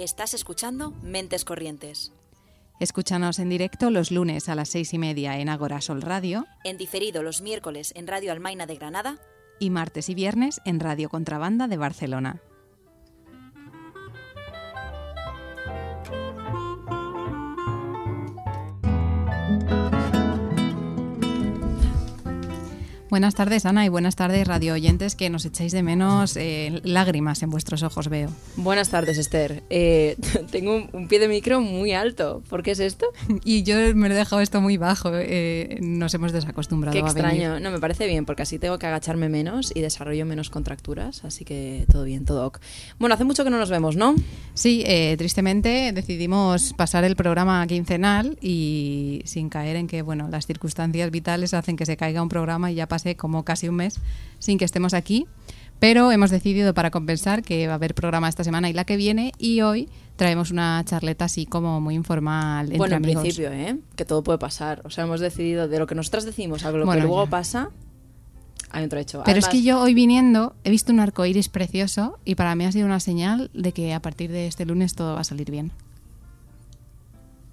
Estás escuchando Mentes Corrientes. Escúchanos en directo los lunes a las seis y media en Agora Sol Radio. En diferido los miércoles en Radio Almaina de Granada. Y martes y viernes en Radio Contrabanda de Barcelona. Buenas tardes, Ana, y buenas tardes, radio oyentes, que nos echáis de menos eh, lágrimas en vuestros ojos, veo. Buenas tardes, Esther. Eh, tengo un, pie de micro muy alto. ¿Por qué es esto? Y yo me lo he dejado esto muy bajo. Eh, nos hemos desacostumbrado qué a extraño. venir. No, me parece bien, porque así tengo que agacharme menos y desarrollo menos contracturas. Así que todo bien, todo ok. Bueno, hace mucho que no nos vemos, ¿no? Sí, tristemente decidimos pasar el programa quincenal y sin caer en que, bueno, las circunstancias vitales hacen que se caiga un programa y ya pase como casi un mes sin que estemos aquí. Pero hemos decidido para compensar que va a haber programa esta semana y la que viene y hoy traemos una charleta así como muy informal entre bueno, en amigos. principio, ¿eh? Que todo puede pasar. O sea, hemos decidido de lo que nosotras decimos a lo Bueno, que luego ya. pasa, hay. Pero es que yo hoy viniendo he visto un arco iris precioso y para mí ha sido una señal de que a partir de este lunes todo va a salir bien.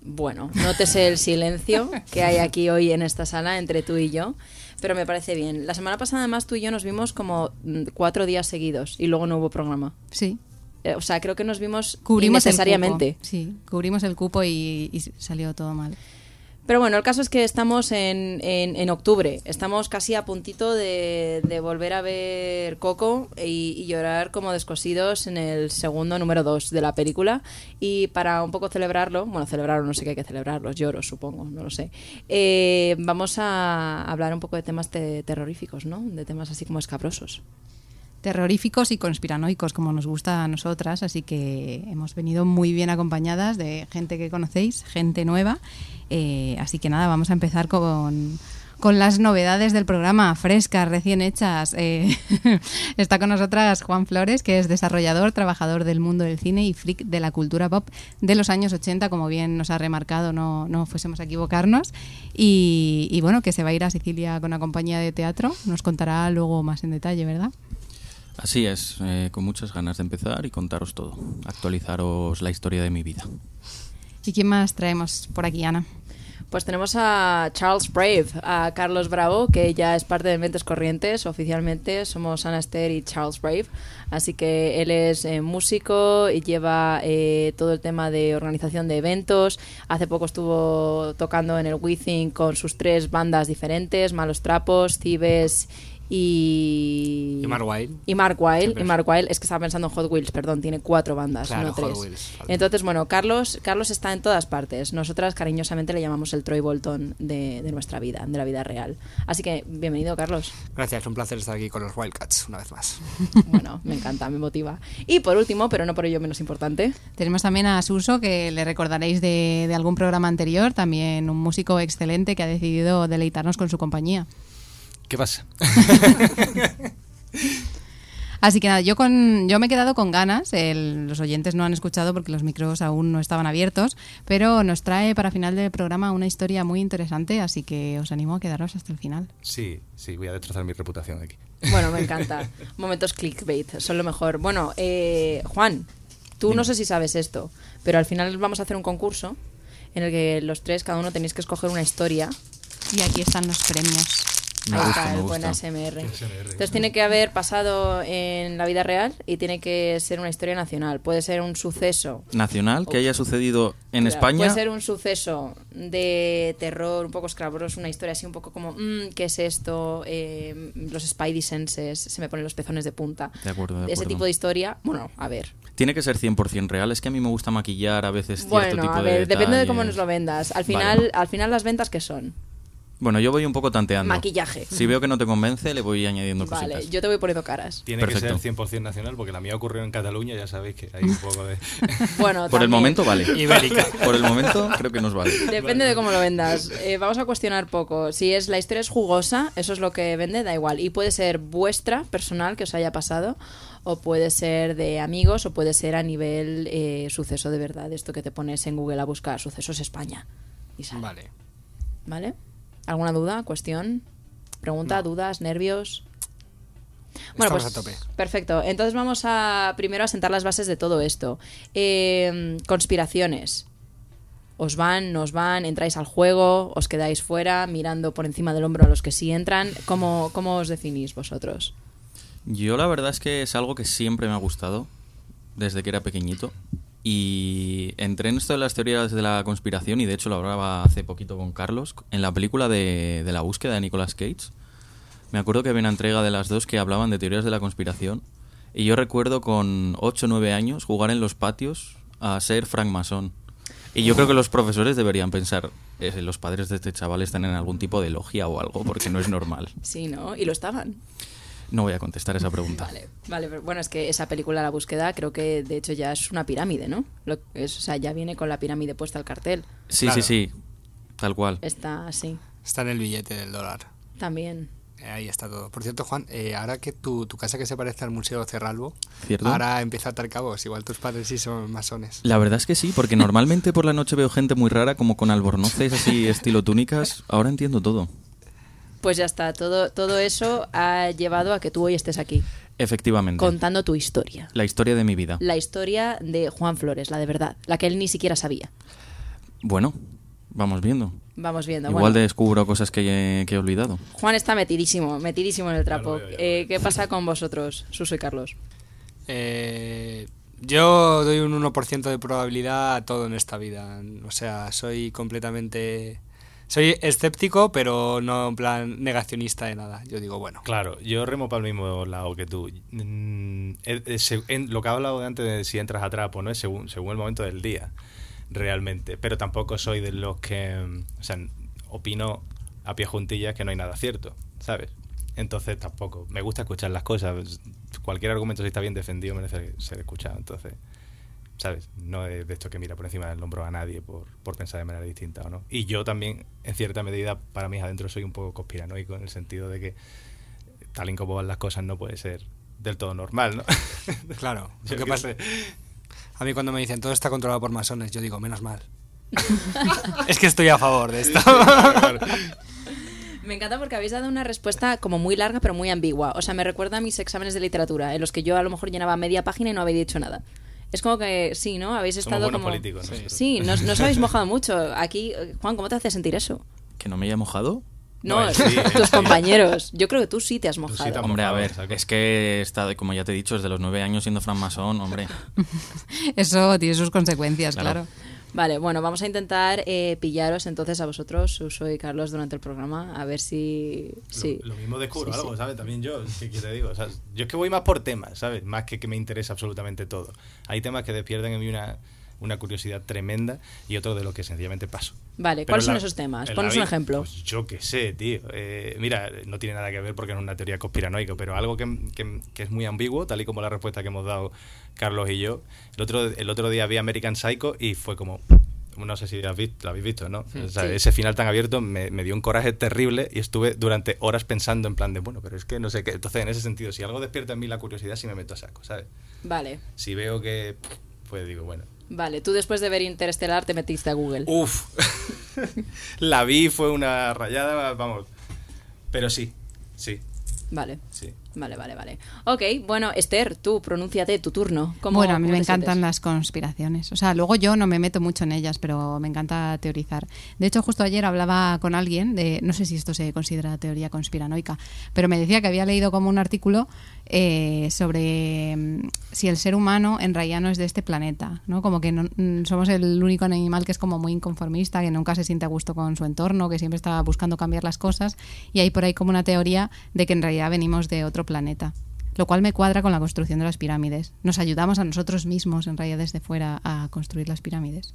Bueno, nótese el silencio que hay aquí hoy en esta sala entre tú y yo, pero me parece bien. La semana pasada además tú y yo nos vimos como mm, cuatro días seguidos y luego no hubo programa. Sí, Eh, O sea, creo que nos vimos cubrimos cupo. Sí, cubrimos el cupo y, y salió todo mal. Pero bueno, el caso es que estamos en, en, en octubre. Estamos casi a puntito de, de volver a ver Coco y, llorar como descosidos en el segundo número 2 de la película. Y para un poco celebrarlo, bueno, celebrarlo, no sé qué hay que celebrar, los lloros, supongo, no lo sé. eh, vamos a hablar un poco de temas te- terroríficos, ¿no? De temas así como escabrosos. Terroríficos y conspiranoicos como nos gusta a nosotras, así que hemos venido muy bien acompañadas de gente que conocéis, gente nueva. Eh, así que nada, vamos a empezar con, con las novedades del programa, frescas, recién hechas. Eh, está con nosotras Juan Flores, que es desarrollador, trabajador del mundo del cine y freak de la cultura pop de los años 80, como bien nos ha remarcado, no, no fuésemos a equivocarnos. Y, y bueno, que se va a ir a Sicilia con una compañía de teatro, nos contará luego más en detalle, ¿verdad? Así es, eh, con muchas ganas de empezar y contaros todo, actualizaros la historia de mi vida. ¿Y quién más traemos por aquí, Ana? Pues tenemos a Charles Brave, a Carlos Bravo, que ya es parte de Mentes Corrientes. Oficialmente somos Ana Esther y Charles Brave. Así que él es eh, músico y lleva eh, todo el tema de organización de eventos. Hace poco estuvo tocando en el Withing con sus tres bandas diferentes, Malos Trapos, Cibes y... Y Mark Wild. Y Mark Wild. Y es- Mark Wild, es que estaba pensando en Hot Wheels, perdón, tiene cuatro bandas, Claro, no Hot tres. Wheels. Entonces, bueno, Carlos, Carlos está en todas partes. Nosotras cariñosamente le llamamos el Troy Bolton de, de nuestra vida, de la vida real. Así que, bienvenido, Carlos. Gracias, un placer estar aquí con los Wildcats una vez más. Bueno, me encanta, me motiva. Y por último, pero no por ello menos importante, Tenemos también a Suso, que le recordaréis de, de algún programa anterior, también un músico excelente que ha decidido deleitarnos con su compañía. ¿Qué pasa? Así que nada, yo, con, yo me he quedado con ganas, el- los oyentes no han escuchado porque los micros aún no estaban abiertos, pero nos trae para final del programa una historia muy interesante, así que os animo a quedaros hasta el final. Sí, sí, voy a destrozar mi reputación aquí. bueno, me encanta. Momentos clickbait, son lo mejor. Bueno, eh, Juan, tú no sé si sabes esto, pero al final vamos a hacer un concurso en el que los tres, cada uno tenéis que escoger una historia Y aquí están los premios. Me Ahí gusta, está, me el buen. ASMR. Entonces tiene que haber pasado en la vida real y tiene que ser una historia nacional. Puede ser un suceso. Nacional, que haya sucedido en Claro, España. Puede ser un suceso de terror, un poco escabroso, una historia así un poco como, mm, ¿qué es esto? Eh, los Spidey senses, se me ponen los pezones de punta. De acuerdo, de Ese acuerdo. tipo de historia, bueno, a ver. Tiene que ser 100% real. Es que a mí me gusta maquillar a veces cierto Bueno, tipo a de ver, depende de cómo detalles. nos lo vendas. Al Vale. final, al final las ventas que son Bueno, yo voy un poco tanteando. maquillaje. Si veo que no te convence, le voy añadiendo Vale, cositas. yo te voy poniendo caras. Tiene Perfecto. que ser 100% nacional porque la mía ocurrió en Cataluña, ya sabéis que hay un poco de... Bueno, Por el momento vale. Ibérica. Por el momento creo que nos vale. Depende de cómo lo vendas. Eh, vamos a cuestionar poco. Si es la historia es jugosa, eso es lo que vende, da igual. Y puede ser vuestra, personal, que os haya pasado, o puede ser de amigos, o puede ser a nivel eh, suceso de verdad. Esto que te pones en Google a buscar sucesos España. Y sale. Vale. ¿Vale? ¿Alguna duda? ¿Cuestión? ¿Pregunta? ¿Dudas? ¿Nervios? Bueno, Estamos pues a tope. perfecto. Entonces vamos a primero a sentar las bases de todo esto. Eh, conspiraciones. ¿Os van, nos van, entráis al juego, os quedáis fuera, mirando por encima del hombro a los que sí entran? ¿Cómo, cómo os definís vosotros? Yo la verdad es que es algo que siempre me ha gustado desde que era pequeñito. Y entré en esto de las teorías de la conspiración y de hecho lo hablaba hace poquito con Carlos en la película de, de la búsqueda de Nicolas Cage. Me acuerdo que había una entrega de las dos que hablaban de teorías de la conspiración y yo recuerdo con 8 o 9 años jugar en los patios a ser francmasón. Y yo creo que los profesores deberían pensar, eh, los padres de este chaval están en algún tipo de logia o algo porque no es normal. Sí, ¿no? Y lo estaban. No voy a contestar esa pregunta. Vale, vale, pero bueno, es que esa película La búsqueda creo que de hecho ya es una pirámide, ¿no? Lo, es, o sea, ya viene con la pirámide puesta al cartel. Sí, Claro. sí, sí, tal cual. Está así. Está en el billete del dólar. También. Eh, Ahí está todo. Por cierto, Juan, eh, ahora que tu, tu casa que se parece al Museo Cerralbo, ¿Cierto? ahora empieza a atar cabos. Igual tus padres sí son masones. La verdad es que sí, porque normalmente por la noche veo gente muy rara, como con albornoces así, estilo túnicas. Ahora entiendo todo. Pues ya está, todo, todo eso ha llevado a que tú hoy estés aquí, Efectivamente. contando tu historia. La historia de mi vida. La historia de Juan Flores, la de verdad, la que él ni siquiera sabía. Bueno, vamos viendo. Vamos viendo. Igual bueno. descubro cosas que, que he olvidado. Juan está metidísimo, metidísimo en el trapo. veo, ya lo Eh, ¿Qué pasa con vosotros, Suso y Carlos? Eh, yo doy un 1% de probabilidad a todo en esta vida. O sea, soy completamente... Soy escéptico, pero no en plan negacionista de nada. Yo digo, bueno, Claro, yo remo para el mismo lado que tú. Mm, eh, eh, en- lo que he hablado antes de si entras a trapo, ¿no? Es según, según el momento del día, realmente. Pero tampoco soy de los que, mm, o sea, opino a pie juntillas que no hay nada cierto, ¿sabes? Entonces tampoco. Me gusta escuchar las cosas. Cualquier argumento si está bien defendido merece ser escuchado. Entonces, ¿sabes? No es de esto que mira por encima del hombro a nadie por, por pensar de manera distinta o no. Y yo también, en cierta medida, para mí adentro soy un poco conspiranoico en el sentido de que tal y como van las cosas no puede ser del todo normal, ¿no? claro. Yo Lo que qué pasa- sé. a mí cuando me dicen todo está controlado por masones, yo digo, menos mal. es que estoy a favor de esto. Me encanta porque habéis dado una respuesta como muy larga pero muy ambigua. O sea, me recuerda a mis exámenes de literatura, en los que yo a lo mejor llenaba media página y no habéis dicho nada. Es como que sí, ¿no? Habéis Somos estado como... políticos, Sí. Sí, no, no os habéis mojado mucho. Aquí, Juan, ¿cómo te hace sentir eso? ¿Que no me haya mojado? No, sí, tus sí. compañeros. Yo creo que tú sí te has sí mojado. te has Hombre, a mojado, ver, exacto. es que he estado, como ya te he dicho, desde los nueve años siendo francmasón, hombre. Eso tiene sus consecuencias, Claro. claro. Vale, bueno, vamos a intentar eh, pillaros entonces a vosotros, Suso y Carlos, durante el programa, a ver si... sí. Lo, lo mismo descubro Sí, algo, sí. ¿sabes? También yo, ¿qué, qué te digo? O sea, yo es que voy más por temas, ¿sabes? Más que que me interesa absolutamente todo. Hay temas que despiertan en mí una, una curiosidad tremenda y otros de los que sencillamente paso. Vale, Pero ¿cuáles son la- esos temas? Ponos la un ejemplo. Pues yo qué sé, tío. Eh, mira, no tiene nada que ver porque no es una teoría conspiranoica, pero algo que, que- que es muy ambiguo, tal y como la respuesta que hemos dado Carlos y yo. El otro, el otro día vi American Psycho y fue como... No sé si lo habéis visto, lo ¿no? O sea, ese final tan abierto me, me dio un coraje terrible y estuve durante horas pensando en plan de, bueno, pero es que no sé qué. Entonces, en ese sentido, si algo despierta en mí la curiosidad, sí me meto a saco, ¿sabes? Vale, Si veo que, pues digo, bueno, vale. Tú después de ver Interestelar te metiste a Google. Uf, la vi, fue una rayada, vamos. Pero sí, sí, Vale, sí. vale, vale, vale. Ok, bueno, Esther, tú, pronúnciate, tu turno. ¿Cómo- Bueno, a mí me encantan sientes? las conspiraciones. O sea, luego yo no me meto mucho en ellas, pero me encanta teorizar. De hecho, justo ayer hablaba con alguien de, no sé si esto se considera teoría conspiranoica, pero me decía que había leído como un artículo eh, sobre mm, si el ser humano en realidad no es de este planeta, ¿no? Como que no- mm, somos el único animal que es como muy inconformista, que nunca se siente a gusto con su entorno, que siempre está buscando cambiar las cosas, y hay por ahí como una teoría de que en realidad venimos de otro planeta lo cual me cuadra con la construcción de las pirámides. Nos ayudamos a nosotros mismos, en realidad, desde fuera, a construir las pirámides.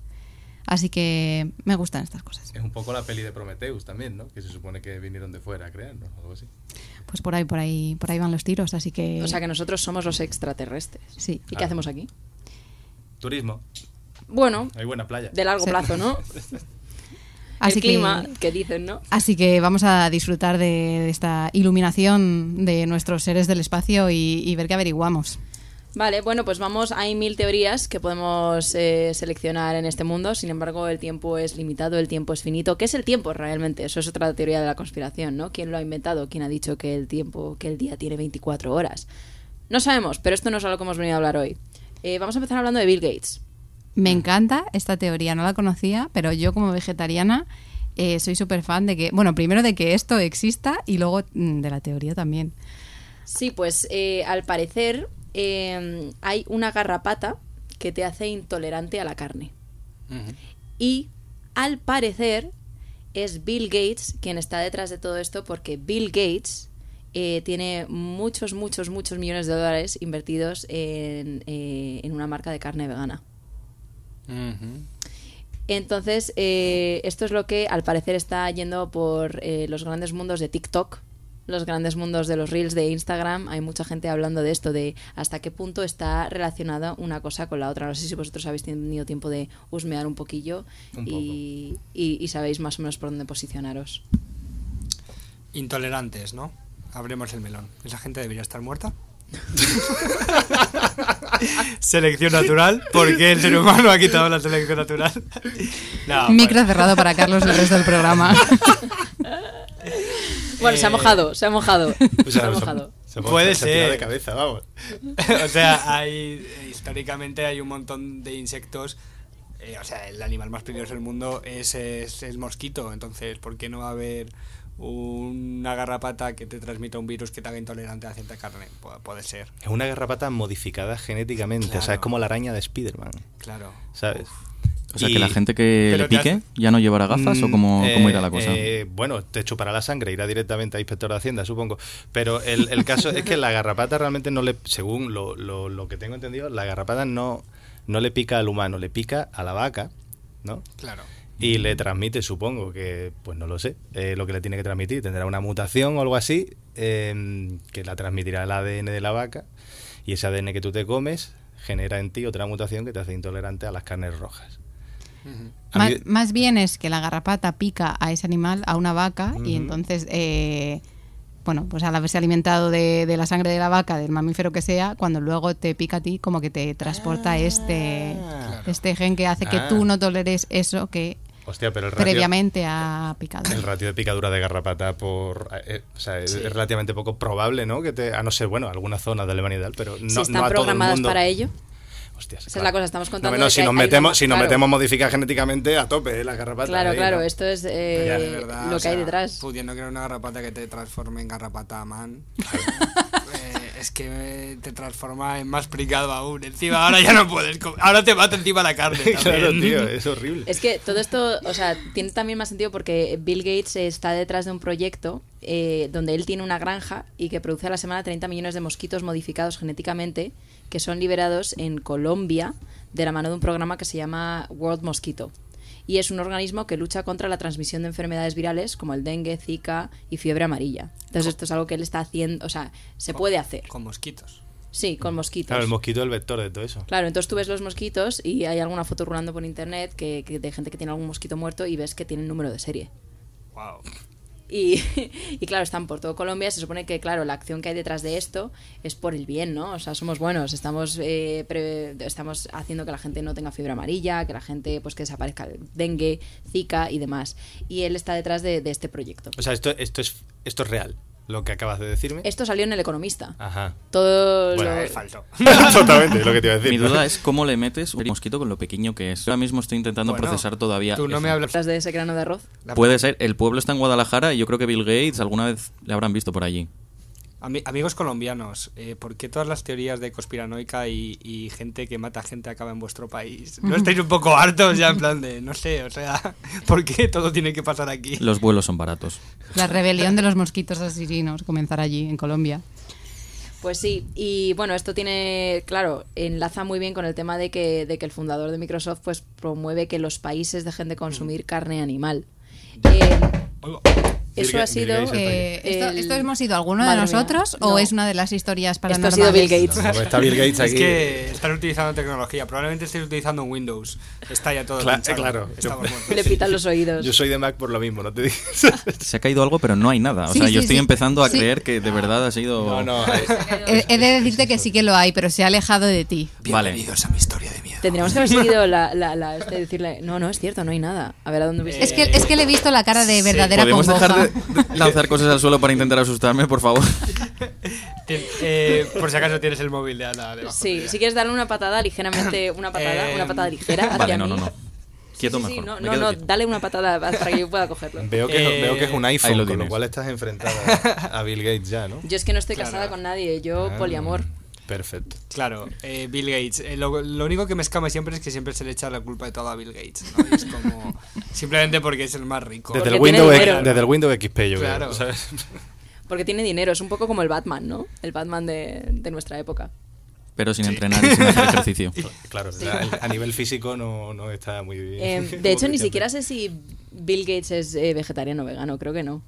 Así que me gustan estas cosas. Es un poco la peli de Prometheus también, ¿no? Que se supone que vinieron de fuera a crear, ¿no? Algo así. Pues por ahí, por ahí, por ahí van los tiros, así que. O sea que nosotros somos los extraterrestres. Sí. ¿Y qué Claro. hacemos aquí? Turismo, Bueno, hay buena playa. de largo Sí. plazo, ¿no? Así el clima, que. que dicen, ¿no? Así que vamos a disfrutar de, de esta iluminación de nuestros seres del espacio y, y ver qué averiguamos. Vale, bueno, pues vamos. Hay mil teorías que podemos eh, seleccionar en este mundo. Sin embargo, el tiempo es limitado, el tiempo es finito. ¿Qué es el tiempo realmente? Eso es otra teoría de la conspiración, ¿no? ¿Quién lo ha inventado? ¿Quién ha dicho que el tiempo, que el día tiene 24 horas? No sabemos, pero esto no es algo que hemos venido a hablar hoy. Eh, vamos a empezar hablando de Bill Gates. Me encanta esta teoría, no la conocía, pero yo como vegetariana eh, soy súper fan de que, bueno, primero de que esto exista y luego mm, de la teoría también. Sí, pues eh, al parecer eh, hay una garrapata que te hace intolerante a la carne. Y al parecer es Bill Gates quien está detrás de todo esto porque Bill Gates eh, tiene muchos, muchos, muchos millones de dólares invertidos en, eh, en una marca de carne vegana. Entonces, eh, esto es lo que al parecer está yendo por los grandes mundos de TikTok, los grandes mundos de los reels de Instagram. Hay mucha gente hablando de esto, de hasta qué punto está relacionada una cosa con la otra. No sé si vosotros habéis tenido tiempo de husmear un poquillo Un y, y- y sabéis más o menos por dónde posicionaros. Intolerantes, ¿no? Abremos el melón. ¿Esa gente debería estar muerta? selección natural. ¿Por qué el ser humano ha quitado la selección natural? No, Micro pues, cerrado para Carlos el resto del programa. Bueno, se ha Eh, mojado, se ha mojado. Se ha se- Puede se ser. de cabeza, vamos. o sea, hay históricamente hay un montón de insectos. eh, o sea, el animal más peligroso del mundo es, es el mosquito. Entonces, ¿por qué no va a haber una garrapata que te transmita un virus que te haga intolerante a cierta carne? Pu- puede ser, Es una garrapata modificada genéticamente. O sea, es como la araña de Spider-Man. claro. ¿Sabes? O sea, Y- que la gente que le pique ya no llevará gafas o Mm, cómo, eh, cómo irá la cosa. eh, bueno, te chupará la sangre, irá directamente a inspector de Hacienda, supongo. Pero el, el caso es que la garrapata realmente no le, según lo, lo- lo que tengo entendido, la garrapata no, no le pica al humano, le pica a la vaca, ¿no? Claro. Y le transmite, supongo que, pues no lo sé, eh, lo que le tiene que transmitir. Tendrá una mutación o algo así eh, que la transmitirá el ADN de la vaca y ese ADN que tú te comes genera en ti otra mutación que te hace intolerante a las carnes rojas. Más, mí- más bien es que la garrapata pica a ese animal, a una vaca, y entonces, eh, bueno, pues al haberse alimentado de, de la sangre de la vaca, del mamífero que sea, cuando luego te pica a ti, como que te transporta este, Claro. este gen que hace que Ah. tú no toleres eso que Hostia, pero el ratio, previamente ha picado. el ratio de picadura de garrapata por eh, o sea, es, Sí. es relativamente poco probable, ¿no? Que te, a no ser, bueno, algunas zonas de Alemania y tal, pero no, si no están a todo el programadas mundo. para ello. Hostias, Esa es la cosa, estamos contando No, no, si nos hay- hay metemos, una- si nos claro. metemos modificar genéticamente a tope, eh, la garrapata. Claro, ahí, claro, ¿no? esto es eh, verdad, lo o que hay sea, detrás. Pudiendo crear una garrapata que te transforme en garrapata man. Es que te transforma en más picado aún. Encima, ahora ya no puedes. Ahora te mata encima la carne. claro, tío, es horrible. Es que todo esto, o sea, tiene también más sentido porque Bill Gates está detrás de un proyecto eh, donde él tiene una granja y que produce a la semana 30 millones de mosquitos modificados genéticamente que son liberados en Colombia de la mano de un programa que se llama World Mosquito. Y es un organismo que lucha contra la transmisión de enfermedades virales como el dengue, zika y fiebre amarilla. Entonces esto es algo que él está haciendo, o sea, se puede hacer. Con mosquitos. Sí, con mosquitos. Claro, el mosquito es el vector de todo eso. Claro, entonces tú ves los mosquitos y hay alguna foto rulando por internet que, que de gente que tiene algún mosquito muerto y ves que tienen número de serie. Wow. Y, claro, están por todo Colombia. Se supone que, claro, la acción que hay detrás de esto es por el bien, ¿no? O sea, somos buenos, estamos, eh, pre- estamos haciendo que la gente no tenga fiebre amarilla, que la gente, pues que desaparezca dengue, zika y demás. Y él está detrás de, de este proyecto. O sea, esto, esto, es, esto es real, lo que acabas de decirme. Esto salió en El Economista. Ajá. Todo Bueno, lo- Es falso. Totalmente, lo que te iba a decir. Mi duda es cómo le metes un mosquito con lo pequeño que es. Ahora mismo estoy intentando Bueno, procesar todavía. Tú no eso. me hablas. de ese grano de arroz. Puede ser, el pueblo está en Guadalajara y yo creo que Bill Gates alguna vez le habrán visto por allí. Ami- amigos colombianos, eh, ¿por qué todas las teorías de conspiranoica y, y gente que mata gente acaba en vuestro país? ¿No estáis un poco hartos ya en plan de, no sé, o sea, ¿por qué todo tiene que pasar aquí? Los vuelos son baratos. La rebelión de los mosquitos asesinos comenzará allí, en Colombia. Pues sí, y bueno, esto tiene, claro, enlaza muy bien con el tema de que, de que el fundador de Microsoft pues promueve que los países dejen de consumir carne animal. Eh, Oigo. Eso Bill ha sido... Eh, ¿esto, el- esto hemos sido alguno de mía. nosotros No. o es una de las historias Esto ha sido Bill Gates. Como está Bill Gates Es aquí. que están utilizando tecnología. Probablemente estéis utilizando un Windows. Está ya todo Cla- claro. Estamos muertos. Le pitan los oídos. Yo soy de Mac por lo mismo, no te digo. Se ha caído algo, pero no hay nada. O Sí, sea, sí, yo estoy sí. empezando a Sí. creer que de verdad ha sido. No, no. He, he de decirte que sí que lo hay, pero se ha alejado de ti. Vale. Bienvenidos a mi historia de miedo. Tendríamos que haber seguido la, la, la- este, decirle, no, no, es cierto, no hay nada. A ver a dónde hubiese... Es que, es que le he visto la cara de verdadera ¿Podemos congoja. De lanzar cosas al suelo para intentar asustarme, por favor? Eh, por si acaso tienes el móvil de Ana debajo. Sí, si quieres darle una patada ligeramente, una patada, Eh, una patada ligera hacia Vale, no, mí. no, no. Quieto Sí, sí, mejor. no, me no, no, quieto. dale una patada para que yo pueda cogerlo. Veo que, Eh, veo que es un iPhone, lo con lo cual estás enfrentada a Bill Gates ya, ¿no? Yo es que no estoy Claro. casada con nadie, yo Ah, poliamor. Perfecto. Claro, eh, Bill Gates. Eh, lo, lo único que me escama siempre es que siempre se le echa la culpa de todo a Bill Gates. ¿no? Es como. simplemente porque es el más rico. Desde el, Windows, dinero. desde el Windows XP, yo Claro. creo. ¿sabes? Porque tiene dinero, es un poco como el Batman, ¿no? El Batman de, de nuestra época. Pero sin entrenar y sin hacer ejercicio. Claro, a, a nivel físico no, no está muy bien. Eh, de hecho, ni siquiera sé si Bill Gates es eh, vegetariano o vegano, creo que no.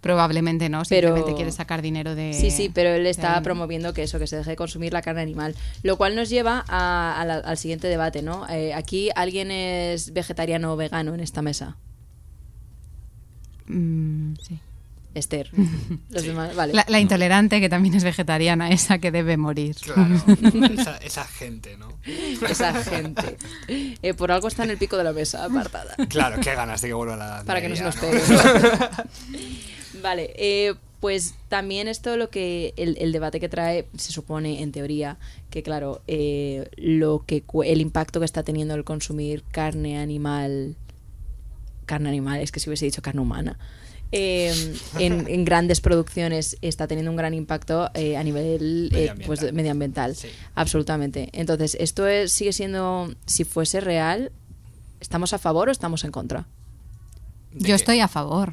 Probablemente no, Pero- simplemente quiere sacar dinero de... Sí, sí, pero él está promoviendo que eso, que se deje de consumir la carne animal. Lo cual nos lleva a- a la- al siguiente debate, ¿no? Eh, aquí alguien es vegetariano o vegano en esta mesa. Mm, sí. Esther. Los demás, vale. La, la intolerante, que también es vegetariana, esa que debe morir. Claro, esa, esa gente, ¿no? Esa gente. Eh, por algo está en el pico de la mesa, apartada. Claro, qué ganas de que vuelva la. Para que no se nos pegue. vale, eh, pues también esto lo que el, el debate que trae se supone en teoría que claro eh, lo que cu- el impacto que está teniendo el consumir carne animal carne animal es que si hubiese dicho carne humana eh, en, en grandes producciones está teniendo un gran impacto eh, a nivel eh, Medioambiental. pues, medioambiental Sí. absolutamente entonces esto es, sigue siendo si fuese real estamos a favor o estamos en contra ¿De Yo qué? estoy a favor.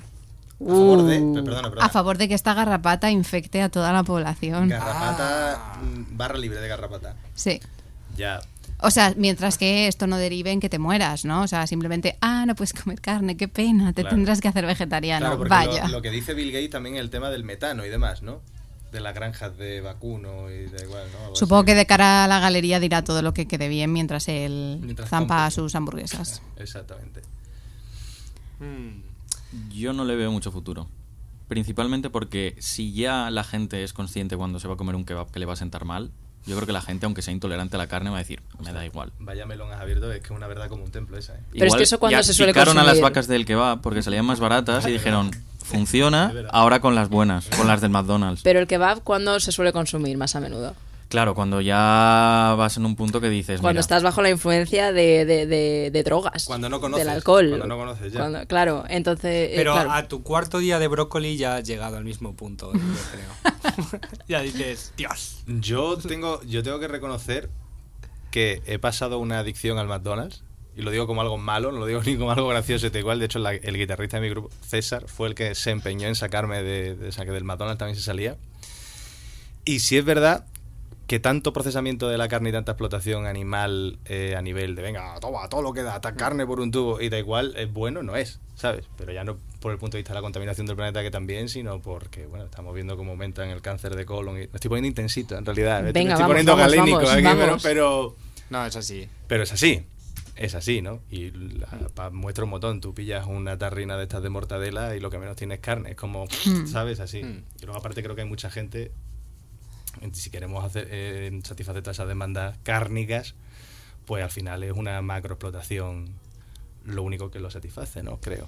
A favor de. Uh. Perdona, perdona. A favor de que esta garrapata infecte a toda la población. Garrapata. mm, Barra libre de garrapata. Sí. Ya. O sea, mientras que esto no derive en que te mueras, ¿no? O sea, simplemente, ah, no puedes comer carne, qué pena, te Claro. tendrás que hacer vegetariano. Claro, Vaya. Lo, lo que dice Bill Gates también es el tema del metano y demás, ¿no? De las granjas de vacuno y da igual, ¿no? Algo Supongo así. que de cara a la galería dirá todo lo que quede bien mientras él Mientras zampa sus hamburguesas. Exactamente. Mm, Yo no le veo mucho futuro. Principalmente porque si ya la gente es consciente cuando se va a comer un kebab que le va a sentar mal, yo creo que la gente, aunque sea intolerante a la carne, va a decir, me da igual. Vaya melón has abierto, es que es una verdad como un templo esa, ¿eh? Pero es que eso cuando ya se suele picaron a las consumir. vacas del kebab porque salían más baratas y dijeron, funciona ahora con las buenas, con las del McDonald's. Pero el kebab, ¿cuándo se suele consumir más a menudo? Claro, cuando ya vas en un punto que dices, Cuando mira, estás bajo la influencia de, de, de- de drogas. Cuando no conoces, Del alcohol. cuando no conoces ya. Cuando- claro, entonces. eh, Pero claro. a tu cuarto día de brócoli ya has llegado al mismo punto, yo creo. ya dices, Dios. Yo tengo, yo tengo que reconocer que he pasado una adicción al McDonald's. Y lo digo como algo malo, no lo digo ni como algo gracioso. Igual, de hecho, la- el guitarrista de mi grupo, César, fue el que se empeñó en sacarme de, de, o sea, que del McDonald's también se salía. Y si es verdad que tanto procesamiento de la carne y tanta explotación animal eh, a nivel de, venga, toma, todo lo que da, ata carne por un tubo y da igual, es bueno, no es, ¿sabes? Pero ya no por el punto de vista de la contaminación del planeta que también, sino porque, bueno, estamos viendo cómo aumenta en el cáncer de colon. Y, me estoy poniendo intensito, en realidad. Me, Venga, me estoy vamos, poniendo vamos, galénico vamos, aquí, pero- vamos. Pero, No, es así. pero es así. Es así, ¿no? Y la, pa- muestra un montón. Tú pillas una tarrina de estas de mortadela y lo que menos tienes es carne. Es como, ¿sabes? Así. Mm. Y luego, aparte, creo que hay mucha gente. Si queremos hacer, eh, satisfacer todas esas demandas cárnicas, pues al final es una macroexplotación lo único que lo satisface, ¿no? Creo.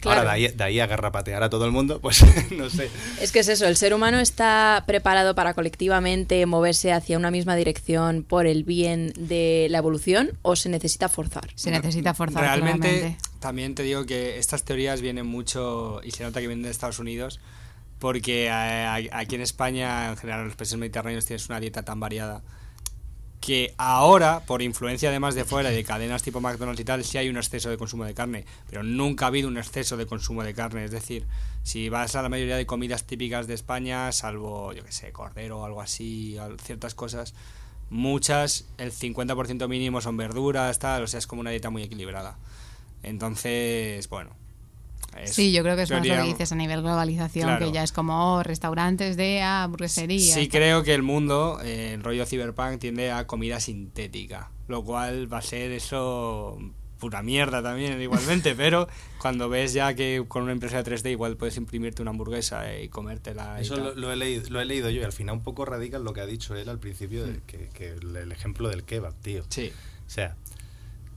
Claro. Ahora, de ahí, de ahí a garrapatear a todo el mundo, pues no sé. Es que es eso, el ser humano está preparado para colectivamente moverse hacia una misma dirección por el bien de la evolución o se necesita forzar. Se necesita forzar Realmente, claramente. también te digo que estas teorías vienen mucho, y se nota que vienen de Estados Unidos, porque eh, aquí en España, en general, en los países mediterráneos tienes una dieta tan variada que ahora, por influencia además de fuera y de cadenas tipo McDonald's y tal, sí hay un exceso de consumo de carne, pero nunca ha habido un exceso de consumo de carne. Es decir, si vas a la mayoría de comidas típicas de España, salvo, yo que sé, cordero o algo así, ciertas cosas, muchas, el 50% mínimo son verduras, tal, o sea, es como una dieta muy equilibrada. Entonces, bueno, Es Sí, yo creo que es más lo que dices a nivel globalización, Claro. que ya es como oh, restaurantes de ah, hamburguesería. Sí creo que el mundo, eh, el rollo cyberpunk, tiende a comida sintética, lo cual va a ser eso pura mierda también igualmente, pero cuando ves ya que con una impresora 3D igual puedes imprimirte una hamburguesa y comértela. y Eso lo, lo he leído, lo he leído yo y al final un poco radica en lo que ha dicho él al principio, de Mm. que, el ejemplo del kebab, tío. Sí, O sea,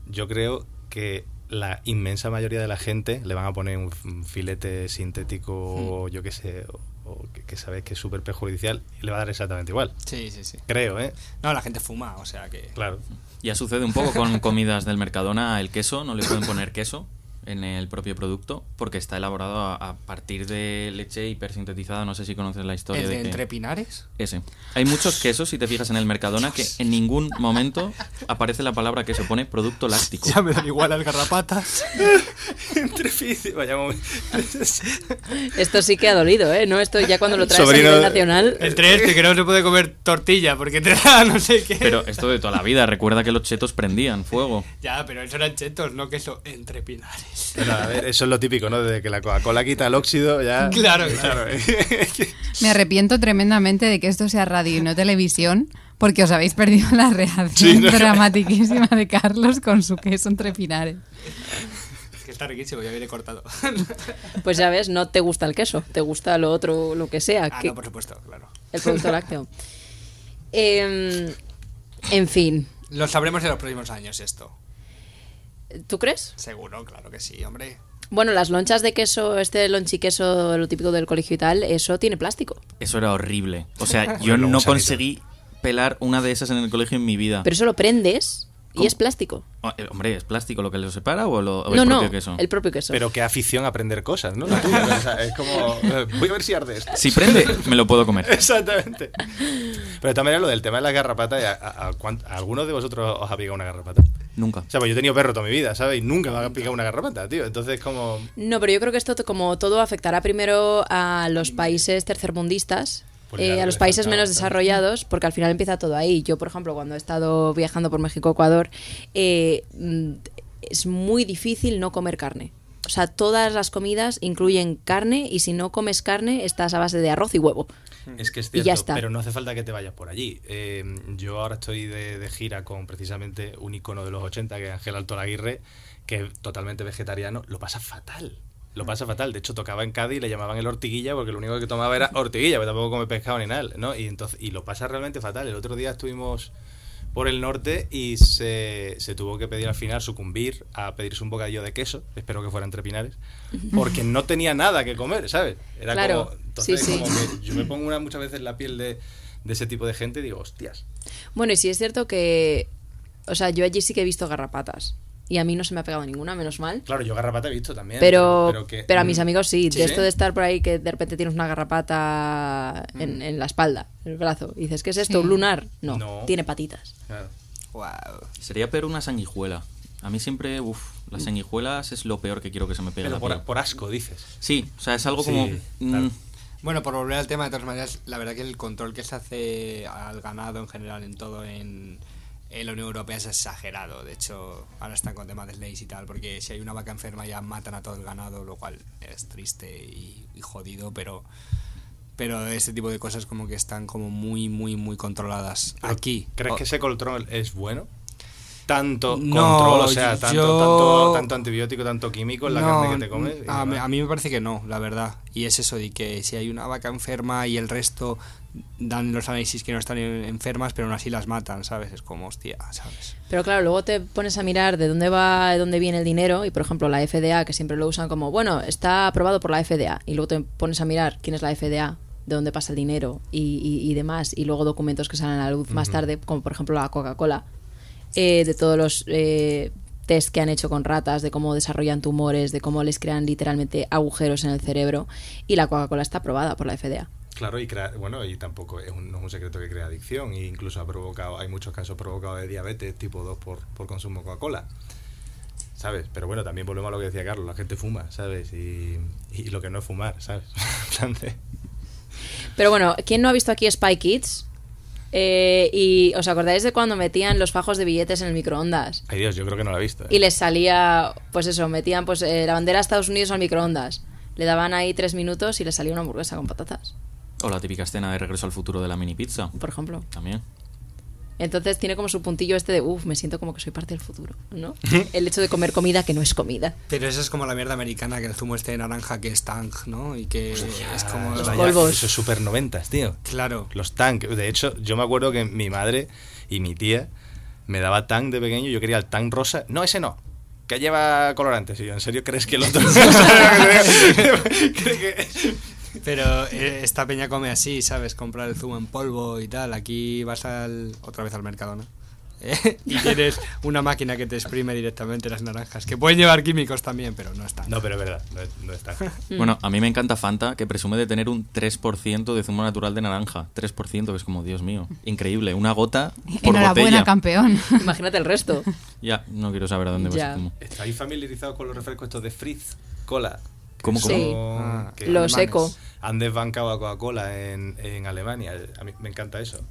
yo creo que la inmensa mayoría de la gente le van a poner un filete sintético, o yo qué sé, o, o que, que sabes que es súper perjudicial y le va a dar exactamente igual. sí, sí, sí. Creo, ¿eh? No, la gente fuma, o sea que... Claro. Ya sucede un poco con comidas del Mercadona, el queso, no le pueden poner queso en el propio producto porque está elaborado a, a partir de leche hipersintetizada, no sé si conoces la historia ¿El de de que... entre pinares? Ese. Hay muchos quesos, si te fijas en el Mercadona, que en ningún momento aparece la palabra queso, pone producto láctico. Ya me dan igual las garrapatas. Entre vaya momento. Esto sí que ha dolido, ¿eh? No, esto ya cuando lo traes Sobrino a nivel nacional. Entre este, que no se puede comer tortilla porque te da no sé qué. Pero esto de toda la vida, recuerda que los chetos prendían fuego. Ya, pero eso eran chetos, no queso entre pinares. Pero, a ver, eso es lo típico, ¿no? Desde que la Coca-Cola quita el óxido, ya. Claro, claro. Me arrepiento tremendamente de que esto sea radio y no televisión, porque os habéis perdido la reacción dramatiquísima de Carlos con su queso entre pinares. Es que está riquísimo, ya viene cortado. Pues ya ves, no te gusta el queso, te gusta lo otro, lo que sea, ah, que- no, por supuesto, claro. el producto lácteo. Em, en fin, Lo sabremos en los próximos años esto. ¿Tú crees? Seguro, claro que sí, hombre. Bueno, las lonchas de queso, este lonchiqueso, lo típico del colegio y tal, eso tiene plástico. Eso era horrible. O sea, yo no conseguí pelar una de esas en el colegio en mi vida. Pero eso lo prendes y es plástico. Oh, eh, Hombre, ¿es plástico lo que lo separa o, lo, o no, el no, propio queso? el propio queso. Pero qué afición a aprender cosas, ¿no? La tuya, ¿no? O sea, es como. eh, Voy a ver si arde esto. Si prende, me lo puedo comer. Exactamente. Pero también lo del tema de las garrapatas. ¿A, a, a alguno de vosotros os ha picado una garrapata? Nunca. O sea, pues yo he tenido perro toda mi vida, ¿sabes? Y nunca me ha picado una garrapata, tío. Entonces, como. No, pero yo creo que esto, como todo, afectará primero a los países tercermundistas. Eh, a los países menos desarrollados, porque al final empieza todo ahí. Yo, por ejemplo, cuando he estado viajando por México, Ecuador, eh, mm, es muy difícil no comer carne. O sea, todas las comidas incluyen carne y si no comes carne estás a base de arroz y huevo. Es que es Y cierto, ya está. pero no hace falta que te vayas por allí. Eh, yo ahora estoy de, de gira con precisamente un icono de los 80, que es Ángel Alto Aguirre, que es totalmente vegetariano, lo pasa fatal. Lo pasa fatal. De hecho, tocaba en Cádiz y le llamaban el ortiguilla porque lo único que tomaba era ortiguilla, pero tampoco come pescado ni nada, ¿no? Y, entonces, y lo pasa realmente fatal. El otro día estuvimos por el norte y se, se tuvo que pedir al final sucumbir a pedirse un bocadillo de queso, espero que fuera entre pinares, porque no tenía nada que comer, ¿sabes? Era Claro, como, entonces, sí, sí. como que yo me pongo una, muchas veces la piel de, de ese tipo de gente y digo, hostias. Bueno, y sí es cierto que. O sea, yo allí sí que he visto garrapatas. Y a mí no se me ha pegado ninguna, menos mal. Claro, yo garrapata he visto también. Pero, pero, que- pero a mis mm, amigos sí, ¿sí? de esto de estar por ahí que de repente tienes una garrapata en, en la espalda, en el brazo, y dices, ¿qué es esto? Sí. ¿Un lunar? No, No. tiene patitas. Claro. Wow. Sería peor una sanguijuela. A mí siempre, uff, las sanguijuelas es lo peor que quiero que se me pegue Pero la por, piel. por asco, dices. Sí, o sea, es algo Sí, como... claro. mm, Bueno, por volver al tema, de todas maneras, la verdad que el control que se hace al ganado en general en todo en, en la Unión Europea es exagerado. De hecho, ahora están con temas de leyes y tal, porque si hay una vaca enferma ya matan a todo el ganado, lo cual es triste y, y jodido, pero pero ese tipo de cosas como que están como muy, muy, muy controladas. Aquí. ¿Crees Oh, que ese control es bueno? Tanto No, control, o sea, tanto, yo- tanto, tanto antibiótico, tanto químico en la No, carne que te comes. A, a mí me parece que no, la verdad. Y es eso de que si hay una vaca enferma y el resto dan los análisis que no están en- enfermas, pero aún así las matan, ¿sabes? Es como, hostia, ¿sabes? Pero claro, luego te pones a mirar de dónde va, de dónde viene el dinero, y por ejemplo la FDA, que siempre lo usan como, bueno, está aprobado por la FDA, y luego te pones a mirar quién es la FDA, de dónde pasa el dinero y, y- y demás, y luego documentos que salen a la luz más tarde, como por ejemplo la Coca-Cola, eh, de todos los eh, test que han hecho con ratas, de cómo desarrollan tumores, de cómo les crean literalmente agujeros en el cerebro, y la Coca-Cola está aprobada por la FDA. Claro, y crea- bueno, y tampoco es un, no es un secreto que crea adicción, e incluso ha provocado, hay muchos casos provocados de diabetes tipo 2 por, por consumo de Coca-Cola. ¿Sabes? Pero bueno, también volvemos a lo que decía Carlos, la gente fuma, ¿sabes? Y, y lo que no es fumar, ¿sabes? Pero bueno, ¿quién no ha visto aquí Spy Kids? Eh, y ¿os acordáis de cuando metían los fajos de billetes en el microondas? Ay Dios, yo creo que no la he visto. ¿eh? Y les salía, pues eso, metían pues eh, la bandera de Estados Unidos al microondas. Le daban ahí tres minutos y les salía una hamburguesa con patatas, O la típica escena de Regreso al Futuro de la mini pizza. por ejemplo. También. Entonces tiene como su puntillo este de, uff, me siento como que soy parte del futuro, ¿no? El hecho de comer comida que no es comida. Pero eso es como la mierda americana, que el zumo este de naranja que es Tang, ¿no? Y que es como... Los Vaya, polvos. Eso es súper noventas, tío. Claro. Los tank. De hecho, yo me acuerdo que mi madre y mi tía me daba tank de pequeño. Yo quería el tank rosa. No, ese no. Que lleva colorantes. Y yo, ¿en serio crees que el otro? Creo que- Pero eh, esta peña come así, ¿sabes? Comprar el zumo en polvo y tal. Aquí vas al, otra vez al Mercadona. ¿eh? Y tienes una máquina que te exprime directamente las naranjas. Que pueden llevar químicos también, pero no están. No, pero es verdad. No es, no es tank. Bueno, a mí me encanta Fanta, que presume de tener un 3% de zumo natural de naranja. 3%, que es como, Dios mío, increíble. Una gota por Enhorabuena, botella. campeón. Imagínate el resto. Ya, no quiero saber a dónde va ese zumo. ¿Estáis familiarizados con los refrescos estos de Fritz Cola? ¿Cómo, cómo? Sí. Ah, que Lo alemanes. seco. Han desbancado a Coca-Cola en, en Alemania. A mí me encanta eso.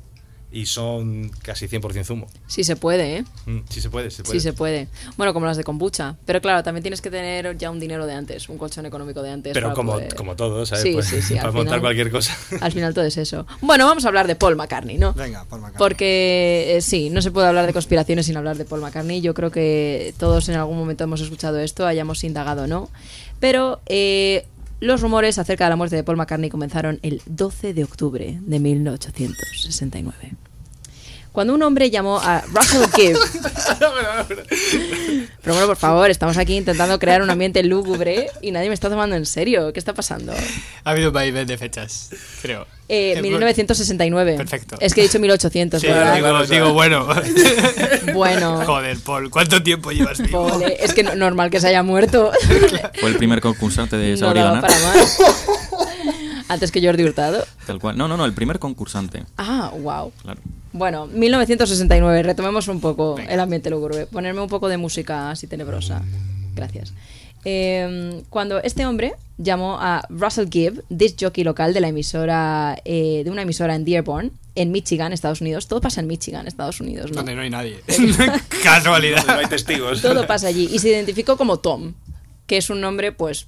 Y son casi 100% zumo. Sí se puede, ¿eh? Mm, sí se puede, se puede. Sí se puede. Bueno, como las de kombucha. Pero claro, también tienes que tener ya un dinero de antes, un colchón económico de antes. Pero como, poder- como todo, ¿sabes? Sí, Pues, sí, sí, Para montar final- cualquier cosa. Al final todo es eso. Bueno, vamos a hablar de Paul McCartney, ¿no? Venga, Paul McCartney. Porque eh, sí, no se puede hablar de conspiraciones sin hablar de Paul McCartney. Yo creo que todos en algún momento hemos escuchado esto, hayamos indagado o no. Pero eh, los rumores acerca de la muerte de Paul McCartney comenzaron el 12 de octubre de 1869. Cuando un hombre llamó a Russell Gibb. Pero bueno, por favor, estamos aquí intentando crear un ambiente lúgubre y nadie me está tomando en serio. ¿Qué está pasando? Ha habido un vaivén de fechas, creo. Eh, Eh, 1969. Perfecto. Es que he dicho 1800. Sí, ¿verdad? digo, Claro, digo, bueno. Bueno. Joder, Paul, ¿cuánto tiempo llevas vivo? Es que no- normal que se haya muerto. Fue el primer concursante de no daba Ganar. para más. Antes que Jordi Hurtado. Tal cual. No, no, no, el primer concursante. Ah, wow. Claro. Bueno, 1969, retomemos un poco el ambiente lúgubre. Ponerme un poco de música así tenebrosa. Gracias. Eh, cuando este hombre llamó a Russell Gibb, disc jockey local de la emisora eh, de una emisora en Dearborn, en Michigan, Estados Unidos. Todo pasa en Michigan, Estados Unidos, ¿no? Donde no hay nadie. Casualidad. No hay testigos. Todo pasa allí. Y se identificó como Tom, que es un nombre, pues,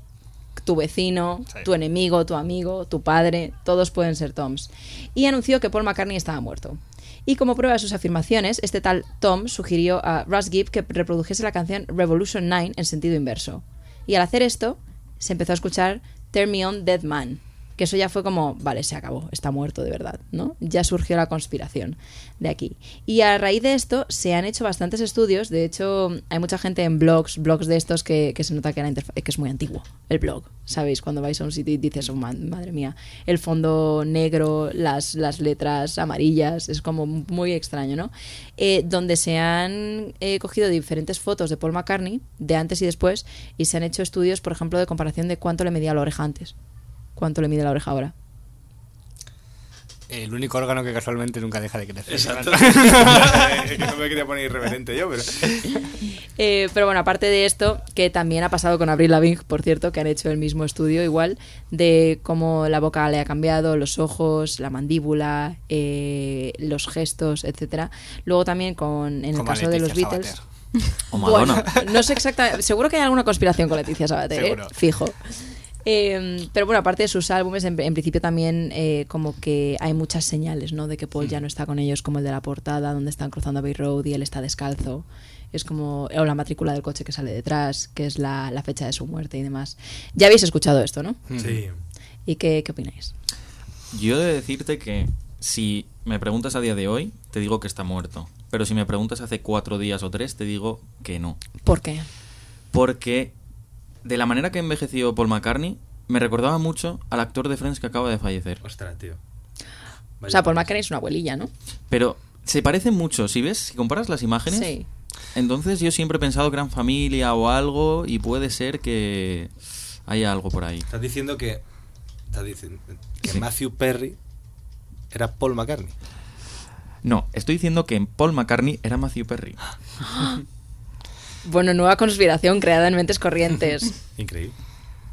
tu vecino, Sí. tu enemigo, tu amigo, tu padre, todos pueden ser Toms. Y anunció que Paul McCartney estaba muerto. Y como prueba de sus afirmaciones, este tal Tom sugirió a Russ Gibb que reprodujese la canción Revolution 9 en sentido inverso. Y al hacer esto, se empezó a escuchar Turn Me On Dead Man. Que eso ya fue como, vale, se acabó, está muerto de verdad, ¿no? Ya surgió la conspiración de aquí. Y a raíz de esto se han hecho bastantes estudios, de hecho hay mucha gente en blogs, blogs de estos que, que se nota que, la que es muy antiguo, el blog, ¿sabéis? Cuando vais a un sitio y dices, oh, ma- madre mía, el fondo negro, las, las letras amarillas, es como muy extraño, ¿no? Eh, donde se han eh, cogido diferentes fotos de Paul McCartney, de antes y después, y se han hecho estudios, por ejemplo, de comparación de cuánto le medía la oreja antes. ¿Cuánto le mide la oreja ahora? El único órgano que casualmente nunca deja de crecer. Exacto. no me quería poner irreverente yo, pero. Eh, pero bueno, aparte de esto, que también ha pasado con Avril Lavigne, por cierto, que han hecho el mismo estudio igual, de cómo la boca le ha cambiado, los ojos, la mandíbula, eh, los gestos, etcétera. Luego también con, en el Como caso de los Beatles... Sabater. O Madonna. Bueno, no sé exactamente. Seguro que hay alguna conspiración con Leticia Sabater, ¿eh? Fijo. Eh, pero bueno, aparte de sus álbumes, en, en principio también eh, como que hay muchas señales, ¿no? De que Paul ya no está con ellos, como el de la portada, donde están cruzando Bay Road y él está descalzo. Es como. O la matrícula del coche que sale detrás, que es la, la fecha de su muerte y demás. Ya habéis escuchado esto, ¿no? Sí. ¿Y qué, qué opináis? Yo he de decirte que si me preguntas a día de hoy, te digo que está muerto. Pero si me preguntas hace cuatro días o tres, te digo que no. ¿Por qué? Porque de la manera que envejeció Paul McCartney, me recordaba mucho al actor de Friends que acaba de fallecer. Ostras, tío. O sea, Paul McCartney es una abuelilla, ¿no? Pero se parecen mucho, si ves, si comparas las imágenes. Sí. Entonces yo siempre he pensado gran familia o algo y puede ser que haya algo por ahí. Estás diciendo que. Estás diciendo que Sí. Matthew Perry era Paul McCartney. No, estoy diciendo que Paul McCartney era Matthew Perry. Bueno, nueva conspiración creada en mentes corrientes. Increíble.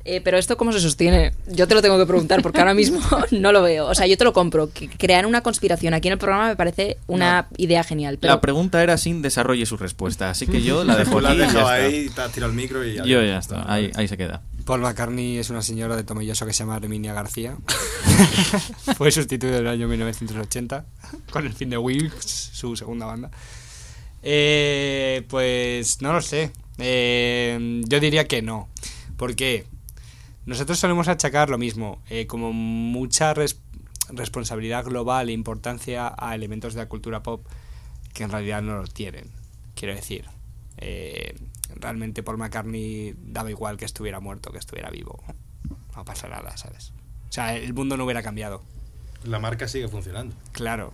Eh, pero esto cómo se sostiene? Yo te lo tengo que preguntar porque ahora mismo no lo veo. O sea, yo te lo compro. Que crear una conspiración aquí en el programa me parece una idea genial. Pero La pregunta era sin desarrolle su respuesta, así que yo la dejo la está. ahí, te has tirado el micro y ya. Yo ya está, ahí, ahí se queda. Paul McCartney es una señora de Tomelloso que se llama Herminia García. Fue sustituido en el año 1980 con el fin de Wings, su segunda banda. Eh, pues no lo sé. Eh, yo diría que no. ¿Por qué? Nosotros solemos achacar lo mismo, eh, como mucha res- responsabilidad global e importancia a elementos de la cultura pop que en realidad no lo tienen. Quiero decir, eh, realmente Paul McCartney daba igual que estuviera muerto, que estuviera vivo. No pasa nada, ¿sabes? O sea, el mundo no hubiera cambiado. La marca sigue funcionando. Claro.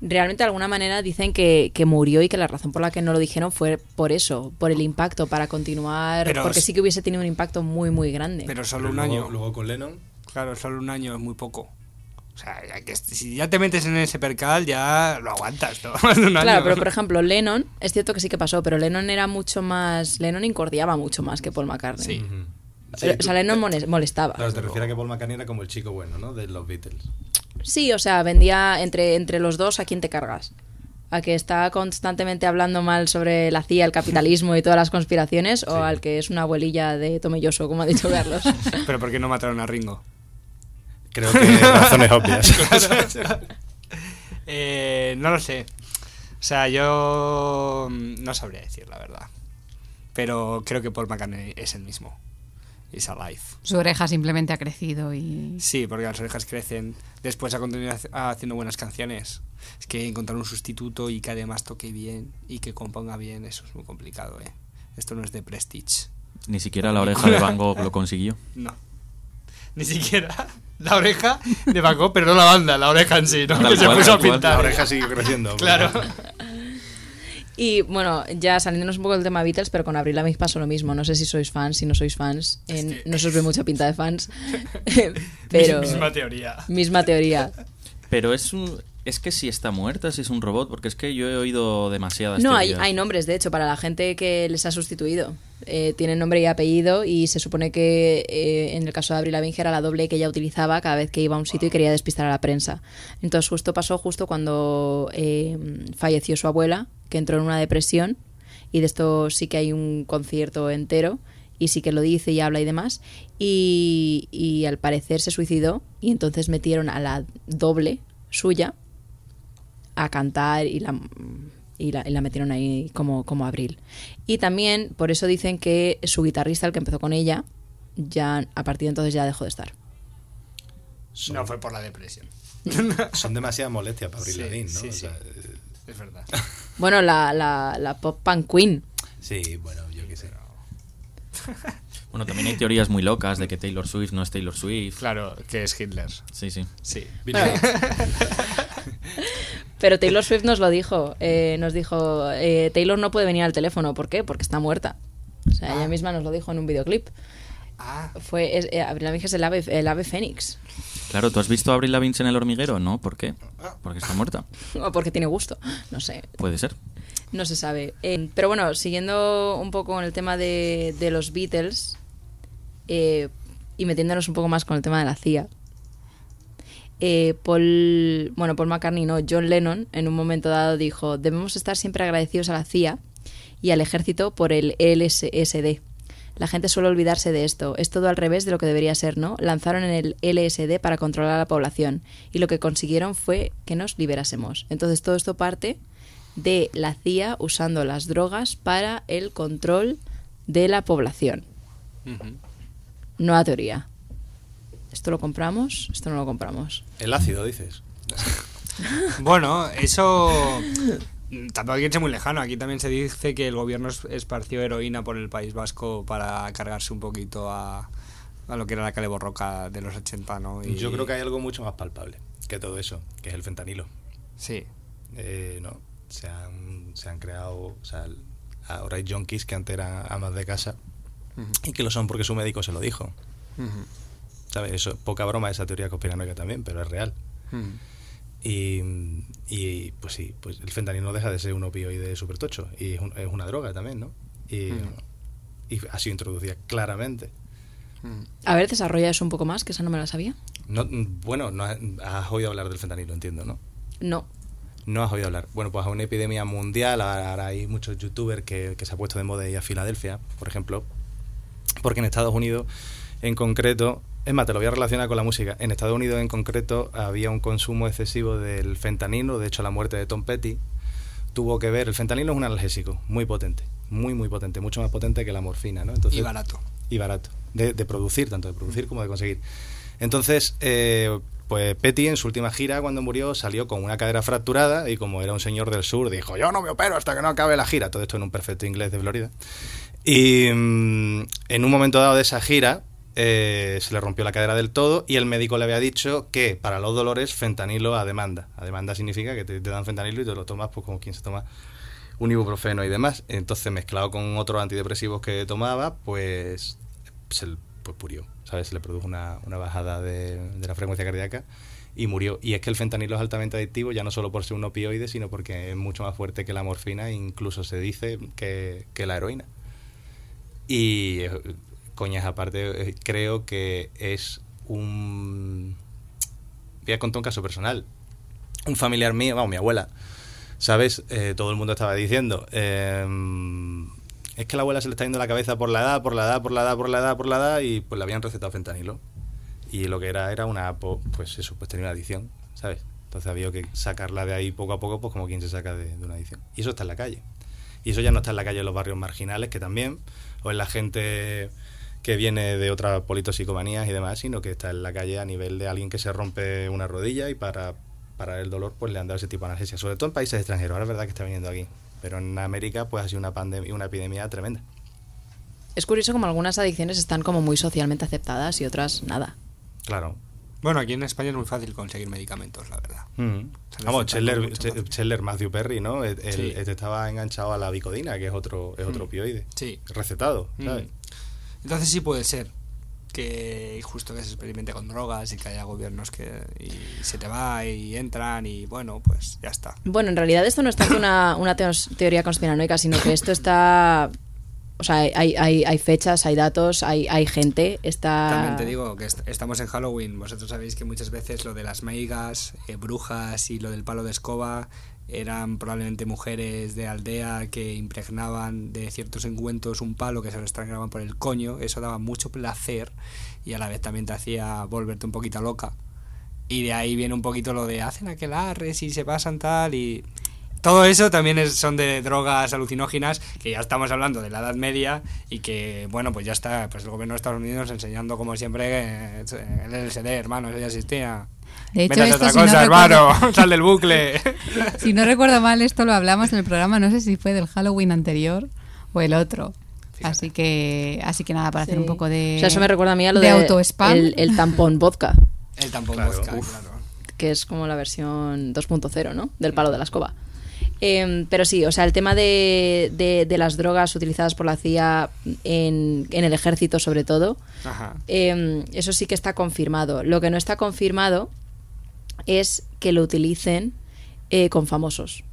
realmente de alguna manera dicen que, que murió y que la razón por la que no lo dijeron fue por eso, por el impacto, para continuar. Pero porque es- sí que hubiese tenido un impacto muy, muy grande. Pero solo Pero un luego, año. Luego con Lennon. Claro, solo un año es muy poco. O sea, ya que si ya te metes en ese percal, ya lo aguantas, un Claro, año. pero por ejemplo, Lennon, es cierto que sí que pasó, pero Lennon era mucho más. Lennon incordiaba mucho más que Paul McCartney. Sí. Ujú. Pero, Sí, o sea, tú- Lennon moles- molestaba. Claro, te refieres a que Paul McCartney era como el chico bueno, ¿no? De los Beatles. Sí, o sea, vendía entre, entre los dos a quién te cargas. A que está constantemente hablando mal sobre la CIA, el capitalismo y todas las conspiraciones, o Sí. al que es una abuelilla de Tomelloso, como ha dicho Carlos. Pero ¿por qué no mataron a Ringo? Creo que razones obvias. Eh, no lo sé. O sea, yo no sabría decir la verdad. Pero creo que Paul McCartney es el mismo. Is alive. Su oreja simplemente ha crecido y... Sí, porque las orejas crecen. Después ha continuado haci- haciendo buenas canciones. Es que encontrar un sustituto y que además toque bien y que componga bien, eso es muy complicado, ¿eh? Esto no es de Prestige. Ni siquiera la oreja de Van Gogh lo consiguió. No. Ni siquiera la oreja de Van Gogh, pero no la banda, la oreja en sí, ¿no? Tal que se puso a pintar. La oreja sigue creciendo. Claro. Y bueno, ya saliéndonos un poco del tema Beatles, pero con Avril Lavigne pasó lo mismo. No sé si sois fans, si no sois fans. en- No se os ve mucha pinta de fans. pero. Misma teoría. Misma teoría. Pero es un, es que si está muerta, si es un robot, porque es que yo he oído demasiadas No, hay, nombres, de hecho, para la gente que les ha sustituido. Eh, tienen nombre y apellido y se supone que eh, en el caso de Avril Lavigne era la doble que ella utilizaba cada vez que iba a un sitio y quería despistar a la prensa. Entonces justo pasó justo cuando eh, falleció su abuela, que entró en una depresión y de esto sí que hay un concierto entero y sí que lo dice y habla y demás y, y al parecer se suicidó y entonces metieron a la doble suya a cantar y la, y la, y la metieron ahí como, como Abril. Y también por eso dicen que su guitarrista, el que empezó con ella, ya a partir de entonces ya dejó de estar. No fue por la depresión. son demasiadas molestias para Avril Sí, Lavigne, ¿no? sí, O sea, eh, Es verdad. Bueno, la, la, la pop punk queen. sí, bueno, yo qué sé. Bueno, también hay teorías muy locas de que Taylor Swift no es Taylor Swift. Claro, que es Hitler. Sí, sí. Sí. Pero Taylor Swift nos lo dijo. eh, nos dijo, eh, Taylor no puede venir al teléfono. ¿Por qué? Porque está muerta. O sea, ella misma nos lo dijo en un videoclip. Ah, Fue, es, eh, Avril Lavigne es el ave, el ave fénix. Claro, ¿tú has visto a Avril Lavigne en el hormiguero? No, ¿por qué? Porque está muerta. O porque tiene gusto. No sé. Puede ser. No se sabe. Eh, pero bueno, siguiendo un poco con el tema de, de los Beatles eh, y metiéndonos un poco más con el tema de la CIA. eh, Paul, bueno, Paul McCartney no, John Lennon en un momento dado dijo, debemos estar siempre agradecidos a la CIA y al ejército por el LSD. La gente suele olvidarse de esto. Es todo al revés de lo que debería ser, ¿no? Lanzaron el LSD para controlar a la población y lo que consiguieron fue que nos liberásemos. Entonces todo esto parte de la CIA usando las drogas para el control de la población. Nueva teoría. ¿Esto lo compramos? ¿Esto no lo compramos? El ácido, dices. Bueno, eso tampoco hay que irse muy lejano. Aquí también se dice que el gobierno es- esparció heroína por el País Vasco para cargarse un poquito a, a lo que era la calle borroca de los 80, ¿no? Y- Yo creo que hay algo mucho más palpable que todo eso, que es el fentanilo. Sí. Eh, no, se han, se han creado, o sea, ahora hay junkies que antes eran amas de casa y que lo son porque su médico se lo dijo. ¿Sabes? Eso, poca broma esa teoría conspiranoica también, pero es real. Y, y, pues sí, pues el fentanilo no deja de ser un opioide súper tocho y es, un- es una droga también, ¿no? Y, y ha sido introducida claramente A ver, desarrolla eso un poco más, que esa no me la sabía. No, bueno, no has, has oído hablar del fentanilo, entiendo, ¿no? No. No has oído hablar. Bueno, pues a una epidemia mundial, ahora hay muchos youtubers que, que se ha puesto de moda ir a Filadelfia, por ejemplo, porque en Estados Unidos en concreto, es más, te lo voy a relacionar con la música, en Estados Unidos en concreto había un consumo excesivo del fentanilo, de hecho la muerte de Tom Petty tuvo que ver, el fentanilo es un analgésico muy potente, muy muy potente, mucho más potente que la morfina, ¿no? y barato. Y barato, de, de producir, tanto de producir como de conseguir. Entonces, eh, pues Petty en su última gira, cuando murió, salió con una cadera fracturada y como era un señor del sur, dijo, yo no me opero hasta que no acabe la gira. Todo esto en un perfecto inglés de Florida. Y mm, en un momento dado de esa gira, eh, se le rompió la cadera del todo y el médico le había dicho que para los dolores fentanilo a demanda. A demanda significa que te, dan fentanilo y te lo tomas pues como quien se toma un ibuprofeno y demás. Entonces, mezclado con otros antidepresivos que tomaba, pues se pues murió. ¿Sabes? Se le produjo una, una bajada de, la frecuencia cardíaca y murió. Y es que el fentanilo es altamente adictivo, ya no solo por ser un opioide, sino porque es mucho más fuerte que la morfina, incluso se dice que, que la heroína. Y coñas aparte, eh, creo que es un... Voy a contar un caso personal. Un familiar mío, vamos, mi abuela, ¿sabes? Eh, todo el mundo estaba diciendo, eh, es que la abuela se le está yendo la cabeza por la edad, por la edad, por la edad, por la edad, por la edad, y pues le habían recetado fentanilo. Y lo que era era una, pues eso, pues tenía una adicción, ¿sabes? Entonces había que sacarla de ahí poco a poco, pues como quien se saca de, de una adicción. Y eso está en la calle. Y eso ya no está en la calle en los barrios marginales, que también, o en la gente que viene de otras politosicomanías y demás, sino que está en la calle a nivel de alguien que se rompe una rodilla y para, para el dolor pues le han dado ese tipo de analgesia, sobre todo en países extranjeros, ahora es verdad que está viniendo aquí, pero en América pues ha sido una, pandemia, una epidemia tremenda. Es curioso como algunas adicciones están como muy socialmente aceptadas y otras nada. Claro. Bueno, aquí en España es muy fácil conseguir medicamentos, la verdad. Mm. Vamos, Scheller, Scheller, Matthew Perry, ¿no? El, sí. Este estaba enganchado a la bicodina, que es otro, es otro mm. opioide. Sí. Recetado, ¿sabes? Mm. Entonces sí puede ser que justo que se experimente con drogas y que haya gobiernos que y se te va y entran y bueno, pues ya está. Bueno, en realidad esto no es tanto una, una teoría conspiranoica, sino que esto está... O sea, hay, hay, fechas, hay datos, hay, hay gente. Está... También te digo que est estamos en Halloween. Vosotros sabéis que muchas veces lo de las meigas, eh, brujas y lo del palo de escoba eran probablemente mujeres de aldea que impregnaban de ciertos encuentros un palo que se lo extrañaban por el coño, eso daba mucho placer y a la vez también te hacía volverte un poquito loca. Y de ahí viene un poquito lo de hacen aquel arres y se pasan tal y todo eso también es, son de drogas alucinógenas que ya estamos hablando de la Edad Media y que, bueno, pues ya está, pues el gobierno de Estados Unidos enseñando como siempre el LSD, hermano, eso ya existía. De hecho, Métase esto, otra si cosa, no hermano, recuerdo- sal del bucle. si no recuerdo mal, esto lo hablamos en el programa, no sé si fue del Halloween anterior o el otro. Así que, así que nada, para hacer Sí. un poco de. O sea, eso me recuerda a mí a lo de de, autospam. El, el tampón vodka, El tampón Claro, vodka, uf. claro. que es como la versión 2.0, ¿no? Del palo de la escoba. Em, pero sí, o sea, el tema de, de- de las drogas utilizadas por la CIA en, en el ejército, sobre todo, Ajá. em, eso sí que está confirmado. Lo que no está confirmado es que lo utilicen eh, con famosos.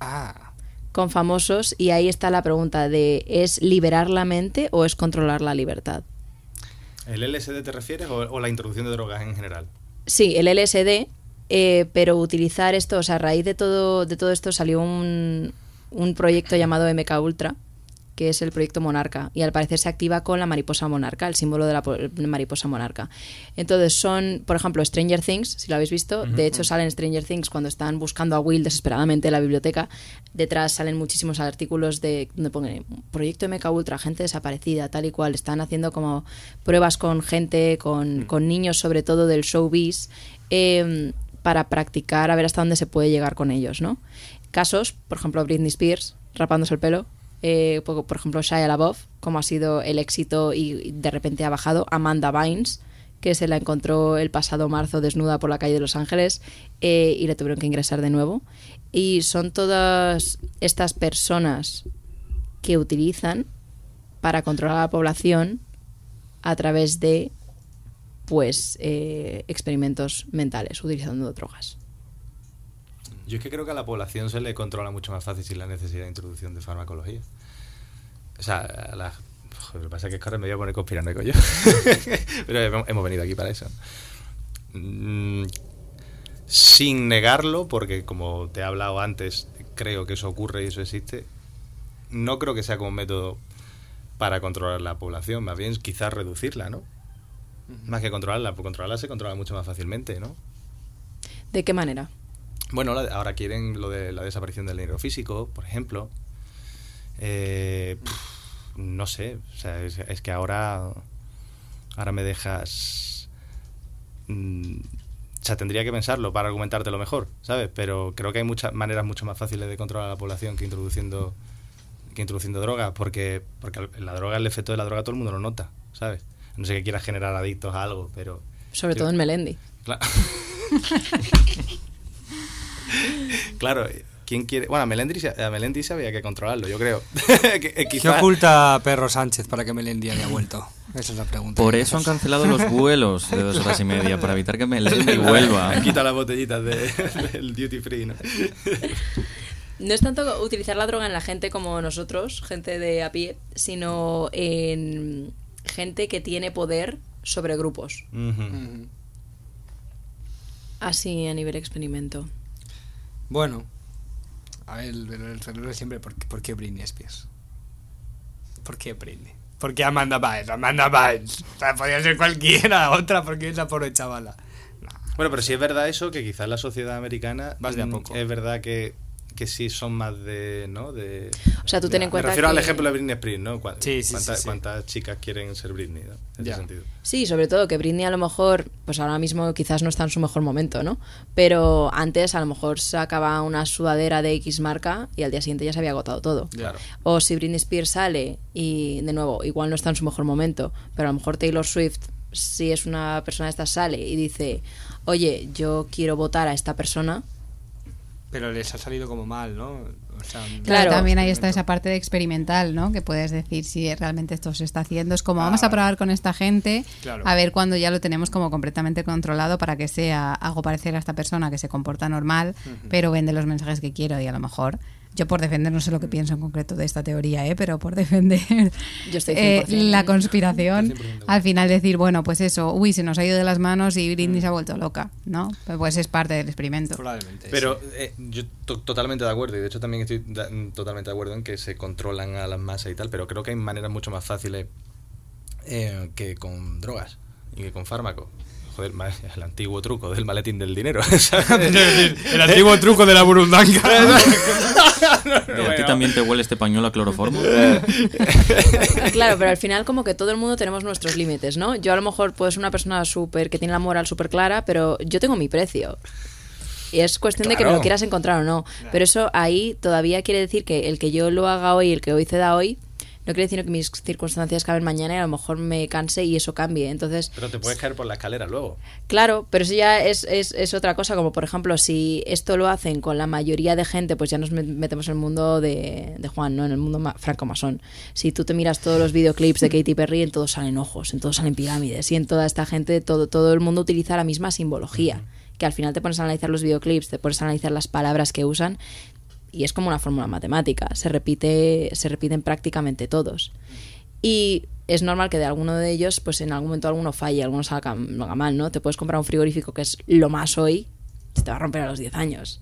Ah, Con famosos, y ahí está la pregunta de ¿es liberar la mente o es controlar la libertad? ¿El LSD te refieres o, o la introducción de drogas en general? Sí, el LSD, eh, pero utilizar esto, o sea, a raíz de todo, de todo esto salió un, un proyecto llamado MK Ultra, que es el proyecto Monarca, y al parecer se activa con la mariposa monarca, el símbolo de la po- mariposa monarca. Entonces son, por ejemplo, Stranger Things, si lo habéis visto, de hecho salen Stranger Things cuando están buscando a Will desesperadamente en la biblioteca, detrás salen muchísimos artículos de donde ponen proyecto MK Ultra, gente desaparecida, tal y cual, están haciendo como pruebas con gente, con, con niños sobre todo del showbiz, eh, para practicar a ver hasta dónde se puede llegar con ellos, ¿no? Casos, por ejemplo, Britney Spears rapándose el pelo, eh, por, por ejemplo, Shia LaBeouf, como ha sido el éxito y de repente ha bajado, Amanda Bynes, que se la encontró el pasado marzo desnuda por la calle de Los Ángeles eh, y le tuvieron que ingresar de nuevo. Y son todas estas personas que utilizan para controlar a la población a través de pues eh, experimentos mentales utilizando drogas. Yo es que creo que a la población se le controla mucho más fácil sin la necesidad de introducción de farmacología. O sea, la lo que pasa es que ahora me voy a poner conspiranoico yo. Pero hemos- hemos venido aquí para eso. Mm, sin negarlo, porque como te he hablado antes, creo que eso ocurre y eso existe, no creo que sea como un método para controlar la población, más bien quizás reducirla, ¿no? Más que controlarla, porque controlarla se controla mucho más fácilmente, ¿no? ¿De qué manera? Bueno, la- ahora quieren lo de la desaparición del dinero físico, por ejemplo. Eh, no sé, o sea, es, es que ahora, ahora me dejas... mm, o sea, tendría que pensarlo para argumentártelo mejor, ¿sabes? Pero creo que hay muchas maneras mucho más fáciles de controlar a la población que introduciendo que introduciendo drogas, porque, porque la droga, el efecto de la droga todo el mundo lo nota, ¿sabes? No sé que quieras generar adictos a algo, pero... Sobre Yo- todo en Melendi. Cla- claro, ¿quién quiere...? Bueno, a Melendri, se- a Melendri se había que controlarlo, yo creo. Que- eh, ¿Qué oculta Perro Sánchez para que Melendi haya vuelto? Esa es la pregunta. Por eso han cancelado los vuelos de dos horas y media, para evitar que Melendi vuelva. Quita las botellitas de- del duty free, ¿no? No es tanto utilizar la droga en la gente como nosotros, gente de a pie, sino en gente que tiene poder sobre grupos. Así a nivel experimento. Bueno, a ver, el, el cerebro es siempre, ¿por, qué- ¿por qué Britney Spears? ¿Por qué Britney? ¿Por qué Amanda Bynes? Amanda Bynes. O sea, podría ser cualquiera, otra, porque es la pobre chavala. No. Bueno, pero sí es verdad eso, que quizás la sociedad americana... Vas de a mm, poco. Es verdad que, que sí son más de... ¿no? de O sea, tú ten en me cuenta refiero al que- ejemplo de Britney Spears, ¿no? Sí, sí, cuántas- sí, sí. ¿Cuántas chicas quieren ser Britney, ¿no? En ese sentido. Sí, sobre todo que Britney a lo mejor, pues ahora mismo quizás no está en su mejor momento, ¿no? Pero antes a lo mejor sacaba una sudadera de X marca y al día siguiente ya se había agotado todo. Claro. O si Britney Spears sale y, de nuevo, igual no está en su mejor momento, pero a lo mejor Taylor Swift, si es una persona de estas, sale y dice, oye, yo quiero votar a esta persona, Pero les ha salido como mal, ¿no? O sea, Claro. También ahí está esa parte de experimental, ¿no? Que puedes decir si realmente esto se está haciendo. Es como Ah, vamos a probar con esta gente, Claro. a ver cuando ya lo tenemos como completamente controlado para que sea hago parecer a esta persona que se comporta normal, pero vende los mensajes que quiero y a lo mejor yo por defender no sé lo que pienso en concreto de esta teoría, ¿eh? pero por defender Yo estoy eh, 100%. la conspiración, al final decir, bueno, pues eso, uy, se nos ha ido de las manos y Britney se ha vuelto loca, ¿no? Pues es parte del experimento. Probablemente. Pero sí. eh, yo to- totalmente de acuerdo, y de hecho también estoy totalmente de acuerdo en que se controlan a las masas y tal, pero creo que hay maneras mucho más fáciles eh, que con drogas y que con fármacos. Joder, el antiguo truco del maletín del dinero. el antiguo truco de la burundanga. ¿Y ¿A ti también te huele este pañuelo a cloroformo? Claro, pero al final como que todo el mundo tenemos nuestros límites, ¿no? Yo a lo mejor puedo ser una persona súper que tiene la moral súper clara, pero yo tengo mi precio. Y es cuestión de que me lo quieras encontrar o no. Pero eso ahí todavía quiere decir que el que yo lo haga hoy, el que hoy ceda hoy, no quiere decir que mis circunstancias caben mañana y a lo mejor me canse y eso cambie. Entonces, Pero te puedes caer por la escalera luego. Claro, pero eso ya es, es, es otra cosa, como por ejemplo, si esto lo hacen con la mayoría de gente, pues ya nos met- metemos en el mundo de, de Juan, ¿no? En el mundo ma- franco-masón. Si tú te miras todos los videoclips de Katy Perry, en todos salen ojos, en todos salen pirámides, y en toda esta gente, todo, todo el mundo utiliza la misma simbología. Que al final te pones a analizar los videoclips, te pones a analizar las palabras que usan, y es como una fórmula matemática, se repite, se repiten prácticamente todos. Y es normal que de alguno de ellos, pues en algún momento alguno falle, alguno salga, mal, ¿no? Te puedes comprar un frigorífico que es lo más hoy, se te va a romper a los 10 años.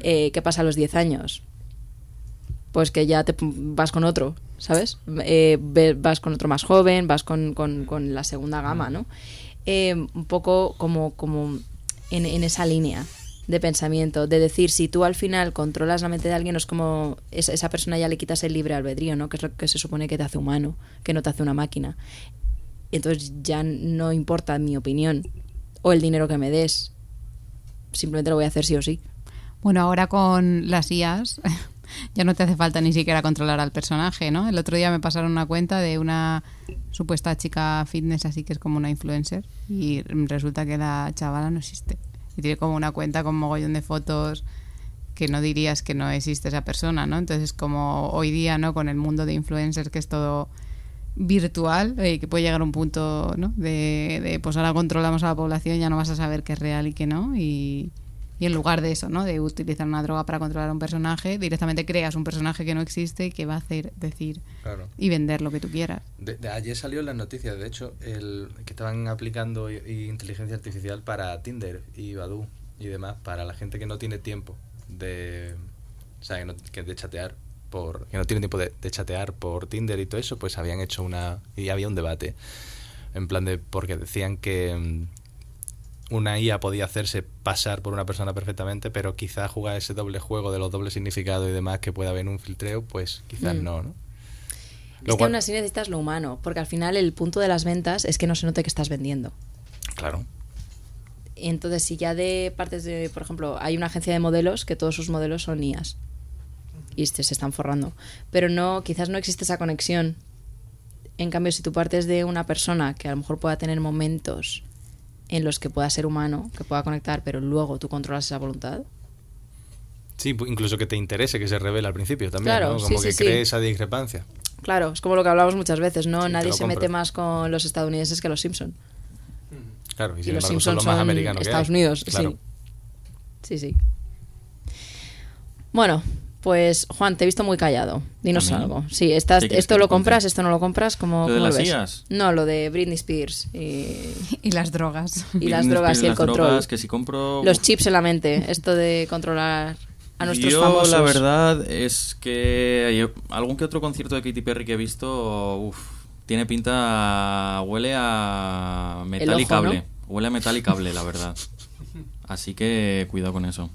Eh, ¿Qué pasa a los 10 años? Pues que ya te vas con otro, ¿sabes? Eh, vas con otro más joven, vas con, con- con la segunda gama, ¿no? Eh, un poco como, como en, en esa línea de pensamiento, de decir, si tú al final controlas la mente de alguien, es como esa, esa persona ya le quitas el libre albedrío, ¿no? Que es lo que se supone que te hace humano, que no te hace una máquina. Entonces ya no importa mi opinión o el dinero que me des, simplemente lo voy a hacer sí o sí. Bueno, ahora con las IAS ya no te hace falta ni siquiera controlar al personaje, ¿no? El otro día me pasaron una cuenta de una supuesta chica fitness, así que es como una influencer, y resulta que la chavala no existe. Y tiene como una cuenta con mogollón de fotos que no dirías que no existe esa persona, ¿no? Entonces, como hoy día, ¿no? Con el mundo de influencers que es todo virtual, eh, que puede llegar a un punto, ¿no? De, de, pues ahora controlamos a la población, ya no vas a saber qué es real y qué no, y, Y en lugar de eso, ¿no? De utilizar una droga para controlar a un personaje, directamente creas un personaje que no existe que va a hacer, decir Claro. y vender lo que tú quieras. De- de ayer salió en las noticias, de hecho, el, que estaban aplicando inteligencia artificial para Tinder y Badoo y demás, para la gente que no tiene tiempo de, o sea, que, no- que de chatear por, que no tiene tiempo de, de chatear por Tinder y todo eso, pues habían hecho una y había un debate en plan de porque decían que mm, una IA podía hacerse pasar por una persona perfectamente, pero quizás jugar ese doble juego de los dobles significados y demás que pueda haber en un filtreo, pues quizás Mm. no, ¿no? Es que aún así necesitas lo humano, porque al final el punto de las ventas es que no se note que estás vendiendo. Claro. Y entonces, si ya de partes de, por ejemplo, hay una agencia de modelos que todos sus modelos son IAS y este, se están forrando, pero no, quizás no existe esa conexión. En cambio, si tú partes de una persona que a lo mejor pueda tener momentos en los que pueda ser humano, que pueda conectar, pero luego tú controlas esa voluntad, Sí, incluso que te interese que se revele al principio también, Claro, ¿no? Como sí, que sí. cree esa discrepancia. claro, es como lo que hablamos muchas veces, ¿no? Nadie se compro. mete más con los estadounidenses que los Simpson. Claro, y, Y los embargo Simpsons son lo más que Estados hay. Unidos, Claro. sí. Sí, sí. Bueno, pues Juan, te he visto muy callado. Dinos algo. Sí, estás, ¿Qué quieres esto lo compras, esto no lo compras, ¿cómo, ¿Lo de cómo las ves? IAs? No, lo de Britney Spears y, Y las drogas. y las drogas Spears, y el las control. drogas, que si compro... Los chips en la mente, esto de controlar a nuestros Yo, famosos. la verdad es que hay algún que otro concierto de Katy Perry que he visto, uf, tiene pinta, huele a metal y cable. ¿no? Huele a metal y cable, la verdad. Así que cuidado con eso.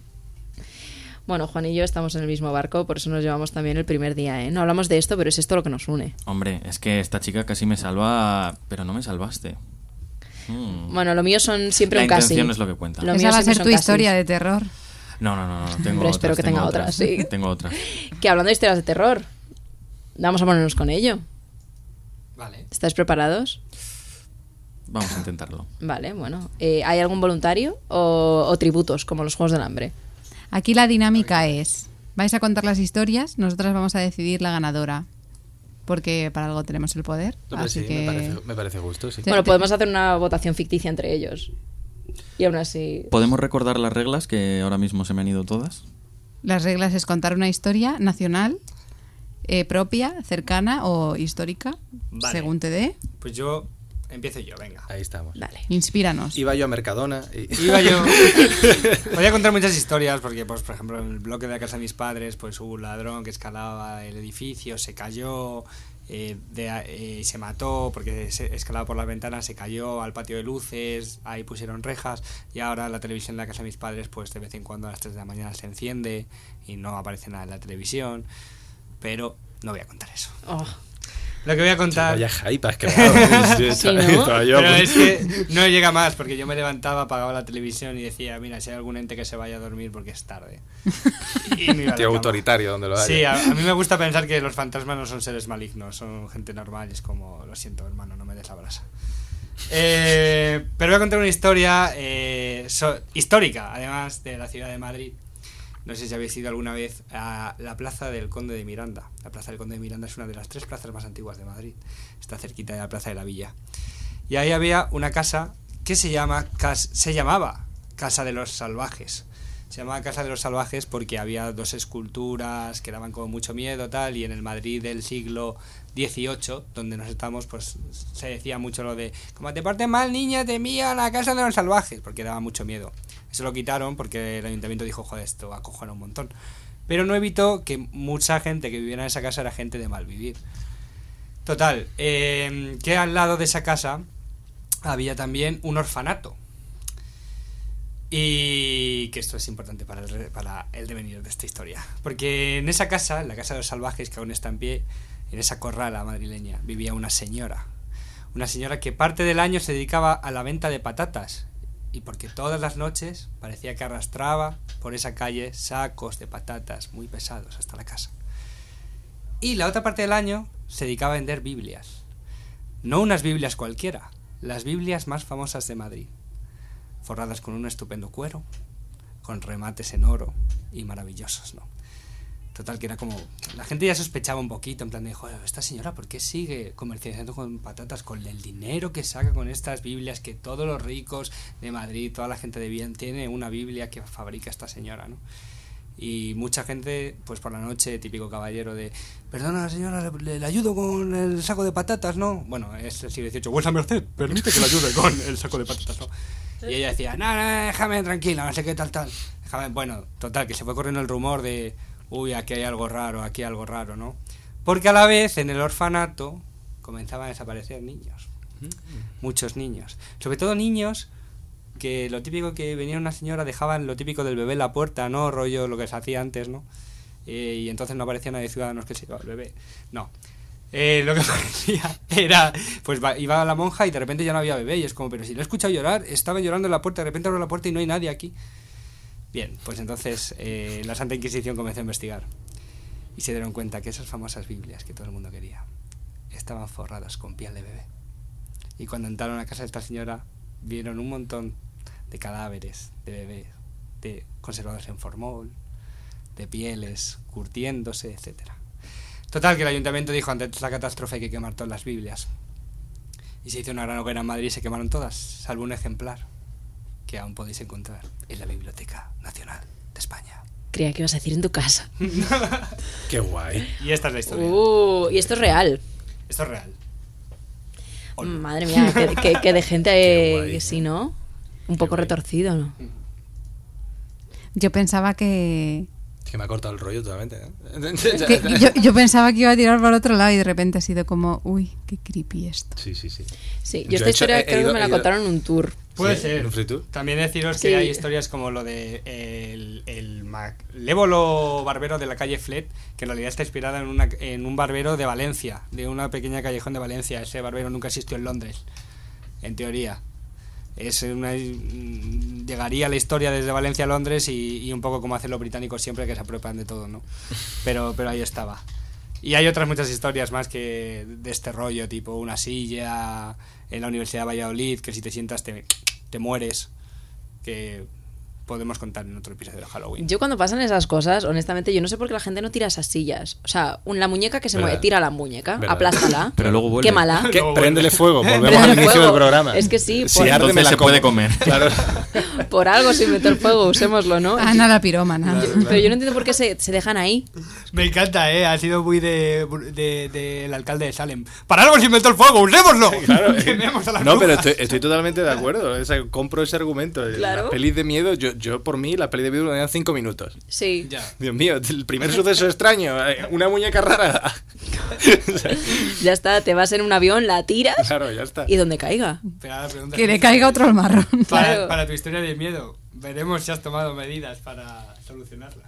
Bueno, Juan y yo estamos en el mismo barco, por eso nos llevamos también el primer día, ¿eh? No hablamos de esto, pero es esto lo que nos une. Hombre, es que esta chica casi me salva, pero no me salvaste. Mm. Bueno, lo mío son siempre La un casi. intención es lo que cuenta. Lo Esa mío va a ser tu casis. historia de terror. No, no, no, no, tengo Hombre, espero otras, que tenga tengo otras, sí. Tengo otras. Que hablando de historias de terror, vamos a ponernos con ello. Vale. ¿Estáis preparados? Vamos a intentarlo. Vale, bueno. Eh, ¿Hay algún voluntario o, o tributos, como los Juegos del Hambre? Aquí la dinámica es, vais a contar las historias, nosotras vamos a decidir la ganadora, porque para algo tenemos el poder. Hombre, así sí, que me, parece, me parece justo, sí. Sí. Bueno, podemos hacer una votación ficticia entre ellos. Y aún así... ¿Podemos recordar las reglas que ahora mismo se me han ido todas? las reglas es contar una historia nacional, eh, propia, cercana o histórica, Vale. según te dé. Pues yo empiezo yo, venga. Ahí estamos. Dale. Inspíranos. Iba yo a Mercadona y... Iba yo. Podía contar muchas historias porque, pues, por ejemplo, en el bloque de la casa de mis padres, pues hubo un ladrón que escalaba el edificio, se cayó, eh, de a- eh, se mató porque se escalaba por las ventanas, se cayó al patio de luces, ahí pusieron rejas y ahora la televisión de la casa de mis padres, pues de vez en cuando a las 3 de la mañana se enciende y no aparece nada en la televisión. Pero no voy a contar eso. Oh, Lo que voy a contar... Vaya hype has creado. Sí, Sí, ¿no? Pero pues. es que no llega más, porque yo me levantaba, apagaba la televisión y decía, mira, si hay algún ente que se vaya a dormir porque es tarde. Y me iba Tío autoritario donde lo haya. Sí, a, a mí me gusta pensar que los fantasmas no son seres malignos, son gente normal y es como, lo siento hermano, no me des la brasa. Eh, pero voy a contar una historia eh, so- histórica, además de la ciudad de Madrid. No sé si habéis ido alguna vez a la Plaza del Conde de Miranda. La Plaza del Conde de Miranda es una de las tres plazas más antiguas de Madrid. Está cerquita de la Plaza de la Villa. Y ahí había una casa que se, llama, se llamaba Casa de los Salvajes. Se llamaba Casa de los Salvajes porque había dos esculturas que daban como mucho miedo tal y en el Madrid del siglo XVIII, donde nos estamos, pues se decía mucho lo de como te portes mal niña, te mía la Casa de los Salvajes, porque daba mucho miedo. Eso lo quitaron porque el ayuntamiento dijo, joder, esto acojona un montón. Pero no evitó que mucha gente que viviera en esa casa era gente de mal vivir. Total, eh, que al lado de esa casa había también un orfanato. Y que esto es importante para el, para el devenir de esta historia. Porque en esa casa, la casa de los salvajes que aún está en pie, en esa corrala madrileña, vivía una señora. Una señora que parte del año se dedicaba a la venta de patatas. Y porque todas las noches parecía que arrastraba por esa calle sacos de patatas muy pesados hasta la casa. Y la otra parte del año se dedicaba a vender Biblias. No unas Biblias cualquiera, las Biblias más famosas de Madrid, forradas con un estupendo cuero, con remates en oro y maravillosos, ¿no? Total, que era como. La gente ya sospechaba un poquito, en plan de, joder, esta señora, ¿por qué sigue comercializando con patatas? Con el dinero que saca con estas Biblias, que todos los ricos de Madrid, toda la gente de bien, tiene una Biblia que fabrica esta señora, ¿no? Y mucha gente, pues por la noche, típico caballero de, perdona señora, le, le ayudo con el saco de patatas, ¿no? Bueno, es el siglo XVIII, vuesa merced, permite que le ayude con el saco de patatas, ¿no? Y ella decía, no, no, déjame tranquila, no sé qué tal, tal. Déjame, bueno, total, que se fue corriendo el rumor de, uy, aquí hay algo raro, aquí hay algo raro, ¿no? Porque a la vez en el orfanato comenzaban a desaparecer niños. Muchos niños. Sobre todo niños que lo típico que venía una señora dejaban lo típico del bebé en la puerta, ¿no? Rollo lo que se hacía antes, ¿no? Eh, y entonces no aparecía nadie de ciudadanos que se iba el bebé. No. Eh, lo que parecía era, pues va- iba la monja y de repente ya no había bebé y es como, pero si lo he escuchado llorar, estaba llorando en la puerta, de repente abro la puerta y no hay nadie aquí. Bien, pues entonces eh, la Santa Inquisición comenzó a investigar y se dieron cuenta que esas famosas Biblias que todo el mundo quería estaban forradas con piel de bebé. Y cuando entraron a casa de esta señora, vieron un montón de cadáveres de bebés, de conservados en formol, de pieles curtiéndose, etcétera. Total, que el ayuntamiento dijo ante esta catástrofe hay que quemar todas las Biblias. Y se hizo una gran hoguera en Madrid y se quemaron todas, salvo un ejemplar que aún podéis encontrar en la Biblioteca Nacional de España. Creía que ibas a decir en tu casa. Qué guay. Y esta es la historia. Uh, y esto es real. Esto es real. Madre mía, que, que- que de gente eh, guay. que sí, ¿no? Un poco guay. retorcido, ¿no? Yo pensaba que, Es que me ha cortado el rollo totalmente. ¿eh? que- yo, yo pensaba que iba a tirar para el otro lado y de repente ha sido como, uy, qué creepy esto. Sí, sí, sí. Sí, yo, Yo esta he hecho- historia he- creo ido- que me la contaron en un tour. Puede Sí, ser. También deciros Sí. que hay historias como lo de el, el malévolo barbero de la calle Flet, que en realidad está inspirada en, una, en un barbero de Valencia, de una pequeña callejón de Valencia. Ese barbero nunca existió en Londres, en teoría. Es una, mm, llegaría la historia desde Valencia a Londres y, y un poco como hacen los británicos siempre que se apropian de todo, ¿no? Pero, pero ahí estaba. Y hay otras muchas historias más que de este rollo, tipo una silla en la Universidad de Valladolid, que si te sientas te, te mueres, que podemos contar en otro episodio de Halloween. Yo cuando pasan esas cosas, honestamente, yo no sé por qué la gente no tira esas sillas. O sea, un- la muñeca que se Verdad. mueve, tira la muñeca, Verdad. aplástala, Pero luego vuelve. quémala. ¿Qué? Préndele fuego. Volvemos Préndele al inicio fuego. del programa. Es que sí, Si por- arde, me Entonces la se como. puede comer. Claro. Por algo se inventó el fuego, usémoslo, ¿no? Ana la pirómana. Pero yo no entiendo por qué se, se dejan ahí. Me encanta, ¿eh? Ha sido muy de, de- del alcalde de Salem. ¡Para algo se inventó el fuego! ¡Usémoslo! Claro, eh. Quememos a las no, pero estoy, estoy totalmente de acuerdo. O sea, compro ese argumento. Claro. Las pelis de miedo, yo, yo por mí, las pelis de me dan cinco minutos. Sí. Ya. Dios mío, el primer suceso extraño, eh, una muñeca rara. Ya está, te vas en un avión, la tiras claro, ya está. y donde caiga. La Que le caiga otro al marrón. Para, Claro. para tu historia de miedo, veremos si has tomado medidas para solucionarla.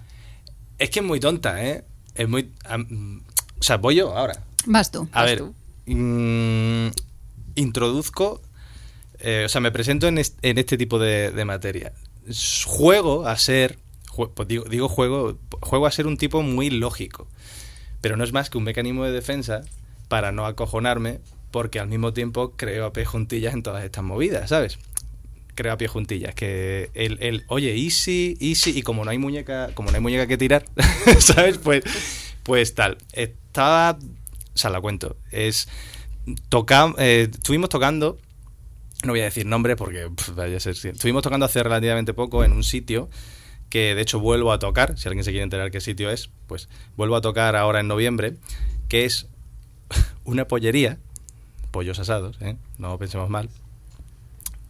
Es que es muy tonta, ¿eh? Es muy... o sea, voy yo ahora. Vas tú. A Vas ver, tú. mm, introduzco, eh, o sea, me presento en, est- en este tipo de, de materia. Juego a ser, pues digo, digo juego, juego a ser un tipo muy lógico, pero no es más que un mecanismo de defensa para no acojonarme, porque al mismo tiempo creo a pie juntillas en todas estas movidas, ¿sabes? Creo a pie juntillas, que el, el oye, easy, easy, y como no hay muñeca, como no hay muñeca que tirar, ¿sabes? Pues, pues tal. Estaba, o sea, la cuento, es toca, eh, estuvimos tocando, no voy a decir nombres porque vaya a ser, estuvimos tocando hace relativamente poco en un sitio que de hecho vuelvo a tocar, si alguien se quiere enterar qué sitio es, pues vuelvo a tocar ahora en noviembre, que es una pollería, pollos asados, ¿eh? no pensemos mal,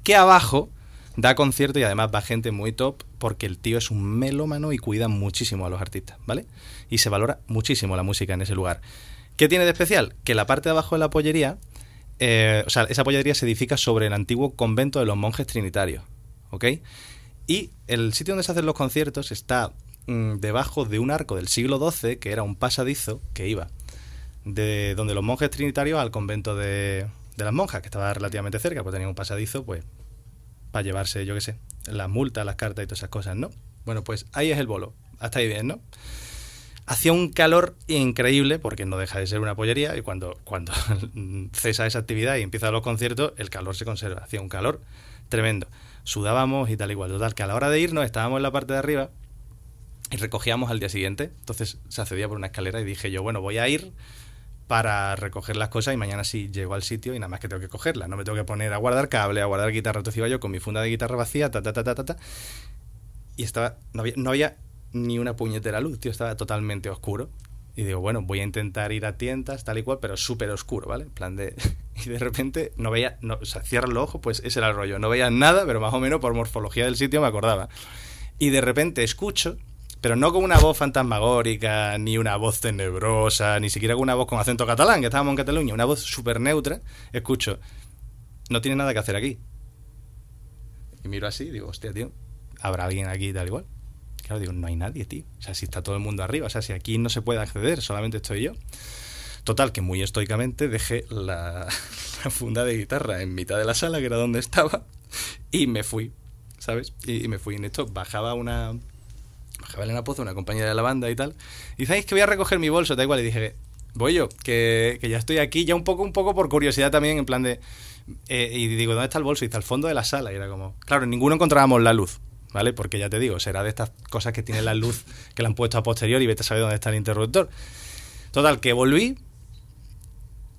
que abajo da concierto y además va gente muy top porque el tío es un melómano y cuida muchísimo a los artistas, ¿vale? Y se valora muchísimo la música en ese lugar. ¿Qué tiene de especial? Que la parte de abajo de la pollería, eh, o sea, esa pollería se edifica sobre el antiguo convento de los monjes trinitarios, ¿ok? Y el sitio donde se hacen los conciertos está mm, debajo de un arco del siglo XII, que era un pasadizo que iba de donde los monjes trinitarios al convento de, de las monjas, que estaba relativamente cerca, pues tenía un pasadizo, pues, para llevarse, yo qué sé, las multas, las cartas y todas esas cosas, ¿no? Bueno, pues ahí es el bolo. Hasta ahí bien, ¿no? Hacía un calor increíble, porque no deja de ser una pollería, y cuando, cuando cesa esa actividad y empiezan los conciertos, el calor se conserva. Hacía un calor tremendo. Sudábamos y tal igual. Total, que a la hora de irnos estábamos en la parte de arriba y recogíamos al día siguiente. Entonces se accedía por una escalera y dije yo, bueno, voy a ir para recoger las cosas y mañana sí llego al sitio y nada más que tengo que cogerla. No me tengo que poner a guardar cable, a guardar guitarra. Entonces iba yo con mi funda de guitarra vacía, ta, ta, ta, ta, ta, ta. Y estaba, no había, no había ni una puñetera luz, tío, estaba totalmente oscuro. Y digo, bueno, voy a intentar ir a tiendas, tal y cual, pero súper oscuro, ¿vale? En plan de... Y de repente no veía, no, o sea, cierra los ojos, pues ese era el rollo. No veía nada, pero más o menos por morfología del sitio me acordaba. Y de repente escucho, pero no con una voz fantasmagórica, ni una voz tenebrosa, ni siquiera con una voz con acento catalán, que estábamos en Cataluña, una voz súper neutra, escucho, no tiene nada que hacer aquí. Y miro así digo, hostia, tío, ¿habrá alguien aquí tal igual? Digo, no hay nadie, tío. O sea, si está todo el mundo arriba, o sea, si aquí no se puede acceder, solamente estoy yo. Total, que muy estoicamente dejé la, la funda de guitarra en mitad de la sala, que era donde estaba, y me fui, ¿sabes? Y, me fui en esto, bajaba una... Bajaba Elena Pozo, una compañera de la banda y tal, y sabéis que voy a recoger mi bolso, tal igual, y dije, voy yo, que, que ya estoy aquí, ya un poco, un poco por curiosidad también, en plan de... eh, y digo, ¿dónde está el bolso? Y está al fondo de la sala, y era como... Claro, ninguno encontrábamos la luz, ¿vale? Porque ya te digo, será de estas cosas que tiene la luz que la han puesto a posteriori y vete a saber dónde está el interruptor. Total, que volví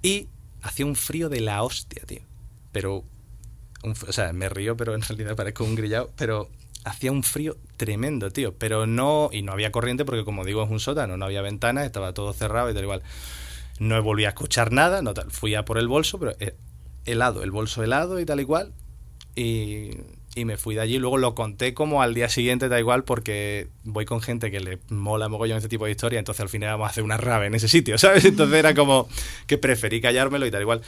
y hacía un frío de la hostia, tío. Pero, un o sea, me río, pero en realidad parezco un grillado, pero hacía un frío tremendo, tío. Pero no, y no había corriente porque como digo es un sótano, no había ventanas, estaba todo cerrado y tal igual. No volví a escuchar nada, no tal. Fui a por el bolso, pero eh, helado, el bolso helado y tal y cual. Y, y me fui de allí. Luego lo conté como al día siguiente, da igual, porque voy con gente que le mola mogollón este tipo de historia. Entonces al final vamos a hacer una rave en ese sitio, ¿sabes? Entonces era como que preferí callármelo y tal igual.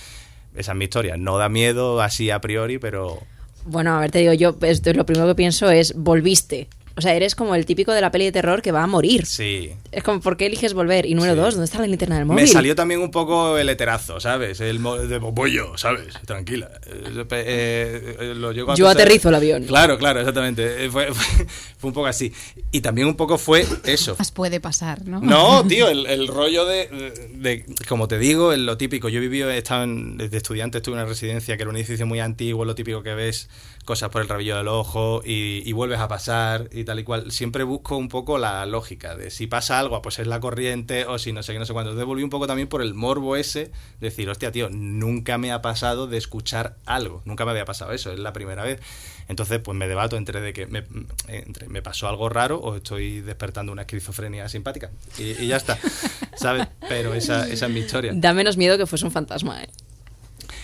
Esa es mi historia. No da miedo así a priori, pero. Bueno, a ver, te digo, yo esto, lo primero que pienso es, volviste. O sea, eres como el típico de la peli de terror que va a morir. Sí. Es como, ¿por qué eliges volver? Y número Sí. dos, ¿dónde está la linterna del móvil? Me salió también un poco el heterazo, ¿sabes? El de yo, ¿sabes? Tranquila. Eh, eh, eh, lo llego a Yo pensar- aterrizo el avión. Claro, claro, exactamente. Eh, Fue, fue- fue un poco así. Y también un poco fue eso. Más puede pasar, ¿no? No, tío, el, el rollo de, de- como te digo, en lo típico. Yo he vivido, he estado en- desde estudiante, estuve en una residencia que era un edificio muy antiguo, lo típico que ves cosas por el rabillo del ojo y, y vuelves a pasar y tal y cual. Siempre busco un poco la lógica de si pasa algo, pues es la corriente o si no sé qué, no sé cuánto. Entonces volví un poco también por el morbo ese, de decir, hostia, tío, nunca me ha pasado de escuchar algo, nunca me había pasado eso, es la primera vez. Entonces, pues me debato entre de que me, entre me pasó algo raro o estoy despertando una esquizofrenia simpática. Y, y ya está, ¿sabes? Pero esa, esa es mi historia. Da menos miedo que fuese un fantasma, ¿eh?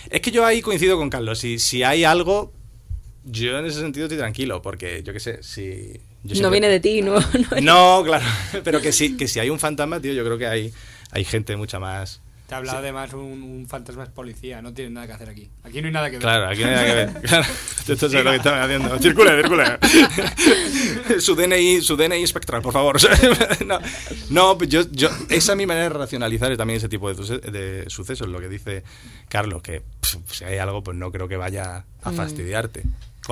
Es que yo ahí coincido con Carlos. Si, si hay algo, yo en ese sentido estoy tranquilo, porque yo qué sé, si... yo No siempre- viene de ti, no. no- No, claro, pero que si, que si hay un fantasma, tío, yo creo que hay, hay gente mucha más... Te ha hablado además un, un fantasma es policía, no tiene nada que hacer aquí. Aquí no hay nada que ver. Claro, aquí no hay nada que ver. Claro, esto es lo que están haciendo. Circula, circula. su DNI, su DNI espectral, por favor. no, no, pues yo, yo, esa es mi manera de racionalizar también ese tipo de, de sucesos, lo que dice Carlos, que pff, si hay algo, pues no creo que vaya a fastidiarte.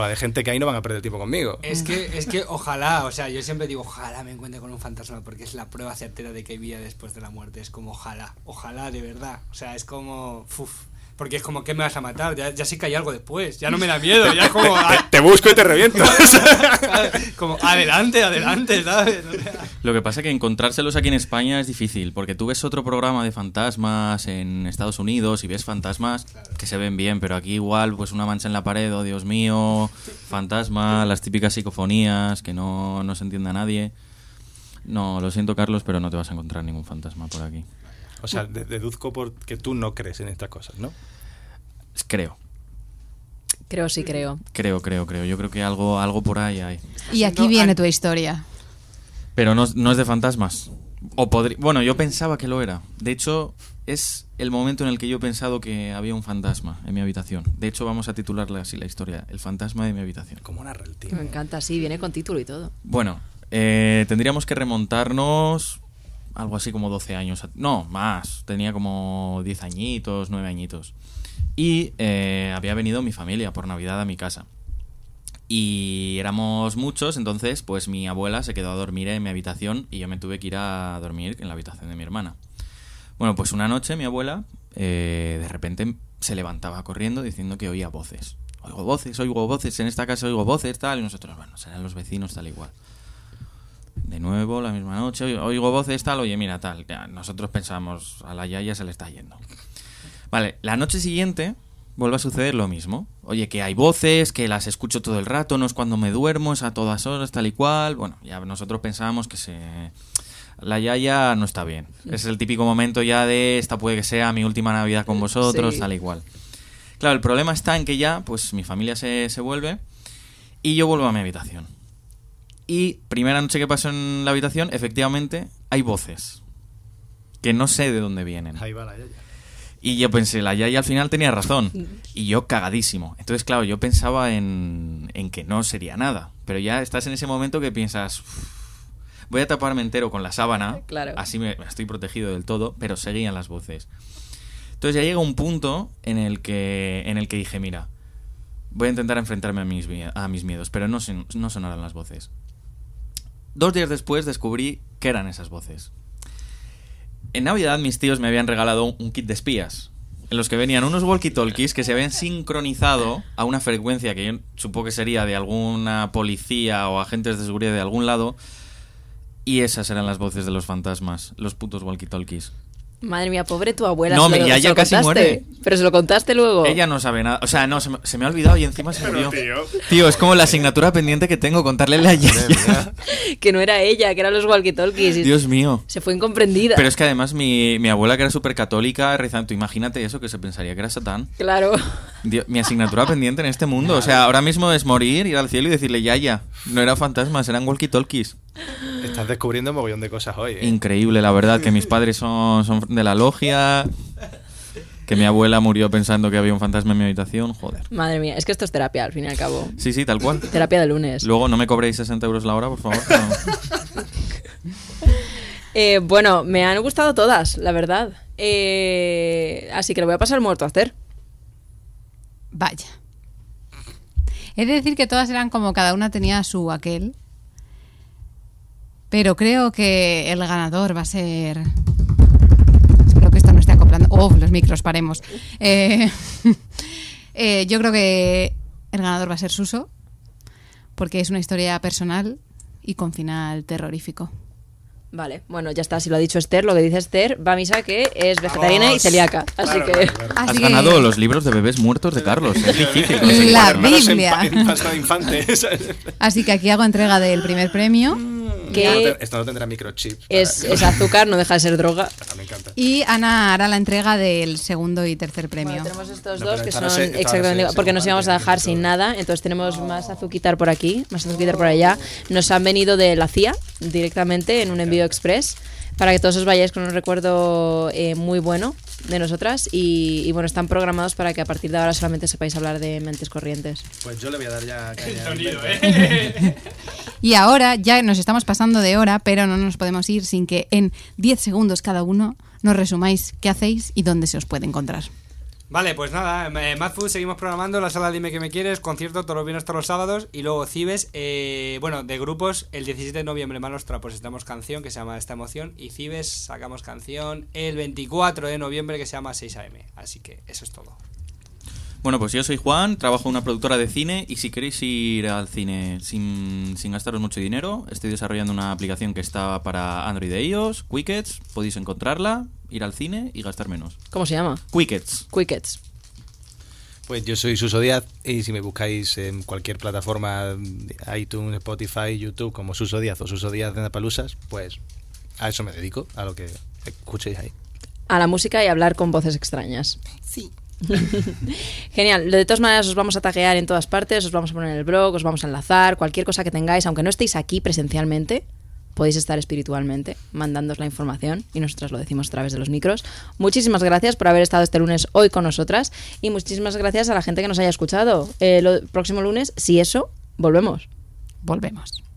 De gente que ahí no van a perder tiempo conmigo. Es que, es que ojalá, o sea, yo siempre digo, ojalá me encuentre con un fantasma, porque es la prueba certera de que hay vida después de la muerte. Es como, ojalá, ojalá, de verdad. O sea, es como, porque es como, ¿qué me vas a matar? Ya, ya sé que hay algo después, ya no me da miedo, ya es como, Te busco y te reviento. como adelante, adelante, ¿sabes? O sea, Lo que pasa es que encontrárselos aquí en España es difícil, porque tú ves otro programa de fantasmas en Estados Unidos y ves fantasmas que se ven bien, pero aquí igual pues una mancha en la pared, oh Dios mío, fantasma, las típicas psicofonías que no, no se entiende a nadie. No, lo siento Carlos, pero no te vas a encontrar ningún fantasma por aquí. O sea, de- deduzco porque tú no crees en estas cosas, ¿no? Creo, Creo, sí, creo. creo, creo, creo. Yo creo que algo, algo por ahí hay. Y aquí viene tu historia. Pero no, no es de fantasmas. O podría, bueno, yo pensaba que lo era. De hecho, es el momento en el que yo he pensado que había un fantasma en mi habitación. De hecho, vamos a titularle así la historia, El fantasma de mi habitación. Como el tío. Me encanta, sí, viene con título y todo. Bueno, eh, tendríamos que remontarnos algo así como 12 años. No, más. Tenía como 10 añitos, 9 añitos. Y eh, había venido mi familia por Navidad a mi casa. Y éramos muchos, entonces pues mi abuela se quedó a dormir en mi habitación y yo me tuve que ir a dormir en la habitación de mi hermana. Bueno, pues una noche mi abuela eh, de repente se levantaba corriendo diciendo que oía voces. Oigo voces, oigo voces, en esta casa oigo voces, tal, y nosotros, bueno, serán los vecinos, tal igual. De nuevo, la misma noche, oigo- voces, tal, oye, mira, tal. Ya, nosotros pensamos, a la Yaya se le está yendo. Vale, la noche siguiente vuelve a suceder lo mismo. Oye, que hay voces, que las escucho todo el rato, no es cuando me duermo, es a todas horas, tal y cual. Bueno, ya nosotros pensábamos que se... La Yaya no está bien. Es el típico momento ya de esta puede que sea mi última Navidad con vosotros, Sí. tal y cual. Claro, el problema está en que ya, pues mi familia se, se vuelve y yo vuelvo a mi habitación. Y primera noche que paso en la habitación, efectivamente, hay voces. Que no sé de dónde vienen. Ahí va la yaya. Y yo pensé, la Yaya al final tenía razón. Y yo cagadísimo. Entonces, claro, yo pensaba en, en que no sería nada. Pero ya estás en ese momento que piensas, "Uf, voy a taparme entero con la sábana. Claro. Así me estoy protegido del todo, pero seguían las voces. Entonces ya llega un punto en el que, en el que dije, mira, voy a intentar enfrentarme a mis, mie- a mis miedos, pero no, son- no sonaron las voces. Dos días después descubrí qué eran esas voces. En Navidad mis tíos me habían regalado un- kit de espías, en los que venían unos walkie-talkies que se habían sincronizado a una frecuencia que yo supongo que sería de alguna policía o agentes de seguridad de algún lado, y esas eran las voces de los fantasmas, los putos walkie-talkies. Madre mía, pobre tu abuela. No, se mi lo- yaya se lo casi contaste. muere. Pero se lo contaste luego. Ella no sabe nada. O sea, no, se me, se me ha olvidado y encima se murió. tío. Tío, es como la asignatura pendiente que tengo, contarle a la Yaya. Que no era ella, que eran los walkie-talkies. Dios mío. Se fue incomprendida. Pero es que además mi, mi abuela, que era súper católica, rezando, imagínate eso, que se pensaría que era Satán. Claro. Dios, mi asignatura pendiente en este mundo. O sea, ahora mismo es morir, ir al cielo y decirle, Yaya, no eran fantasmas, eran walkie-talkies. Estás descubriendo un mogollón de cosas hoy. ¿eh? Increíble, la verdad, que mis padres son, son de la logia, que mi abuela murió pensando que había un fantasma en mi habitación, joder. Madre mía, es que esto es terapia, al fin y al cabo. Sí, sí, tal cual. Terapia de lunes. Luego no me cobréis 60 euros la hora, por favor. no. Eh, bueno, me han gustado todas, la verdad. Eh, así que le voy a pasar muerto a hacer. Vaya. He de decir que todas eran como cada una tenía su aquel. Pero creo que el ganador va a ser. Espero que esto no esté acoplando. Oh, los micros, paremos. Eh, eh, yo creo que el ganador va a ser Suso. Porque es una historia personal y con final terrorífico. Vale, bueno, ya está. Si lo ha dicho Esther, lo que dice Esther, va a misa que es vegetariana y Vamos. celíaca. Así Claro, que. claro, claro. Así Has que- ganado los libros de bebés muertos de Carlos. Es difícil. La Biblia. pa- En pasta de infante. ¿sabes? Así que aquí hago entrega del primer premio. Que- Esto no tendrá microchip. Es, azúcar, no deja de ser droga. Me encanta. Y Ana hará la entrega del segundo y tercer premio. Bueno, tenemos estos No, dos que son exactamente sé, porque nos íbamos a dejar sin nada, entonces tenemos más azuquitar por aquí, más azuquitar por allá. Nos han venido de la CIA directamente en un envío express para que todos os vayáis con un recuerdo eh, muy bueno de nosotras y, y, bueno, están programados para que a partir de ahora solamente sepáis hablar de mentes corrientes. Pues yo le voy a dar ya caña. Y ahora ya nos estamos pasando de hora, pero no nos podemos ir sin que en 10 segundos cada uno nos resumáis qué hacéis y dónde se os puede encontrar. Vale, pues nada, eh, Mad Food seguimos programando la sala Dime que me quieres, concierto todos los viernes, todos los sábados y luego Cibes, eh, bueno, de grupos, el 17 de noviembre Manostra pues estamos canción que se llama Esta Emoción y Cibes sacamos canción el 24 de noviembre que se llama 6am, así que eso es todo. Bueno, pues yo soy Juan, trabajo en una productora de cine y si queréis ir al cine sin, sin gastaros mucho dinero, estoy desarrollando una aplicación que está para Android e iOS, Quickets, podéis encontrarla, ir al cine y gastar menos. ¿Cómo se llama? Quickets. Quickets. Pues yo soy Suso Díaz y si me buscáis en cualquier plataforma, iTunes, Spotify, YouTube, como Suso Díaz o Suso Díaz de Napalusas, pues a eso me dedico, a lo que escuchéis ahí. A la música y hablar con voces extrañas. Sí. Genial. De todas maneras, os vamos a taguear en todas partes, os vamos a poner en el blog, os vamos a enlazar, cualquier cosa que tengáis, aunque no estéis aquí presencialmente, podéis estar espiritualmente mandándoos la información y nosotras lo decimos a través de los micros. Muchísimas gracias por haber estado este lunes hoy con nosotras y muchísimas gracias a la gente que nos haya escuchado. El próximo lunes, si eso, volvemos. Volvemos.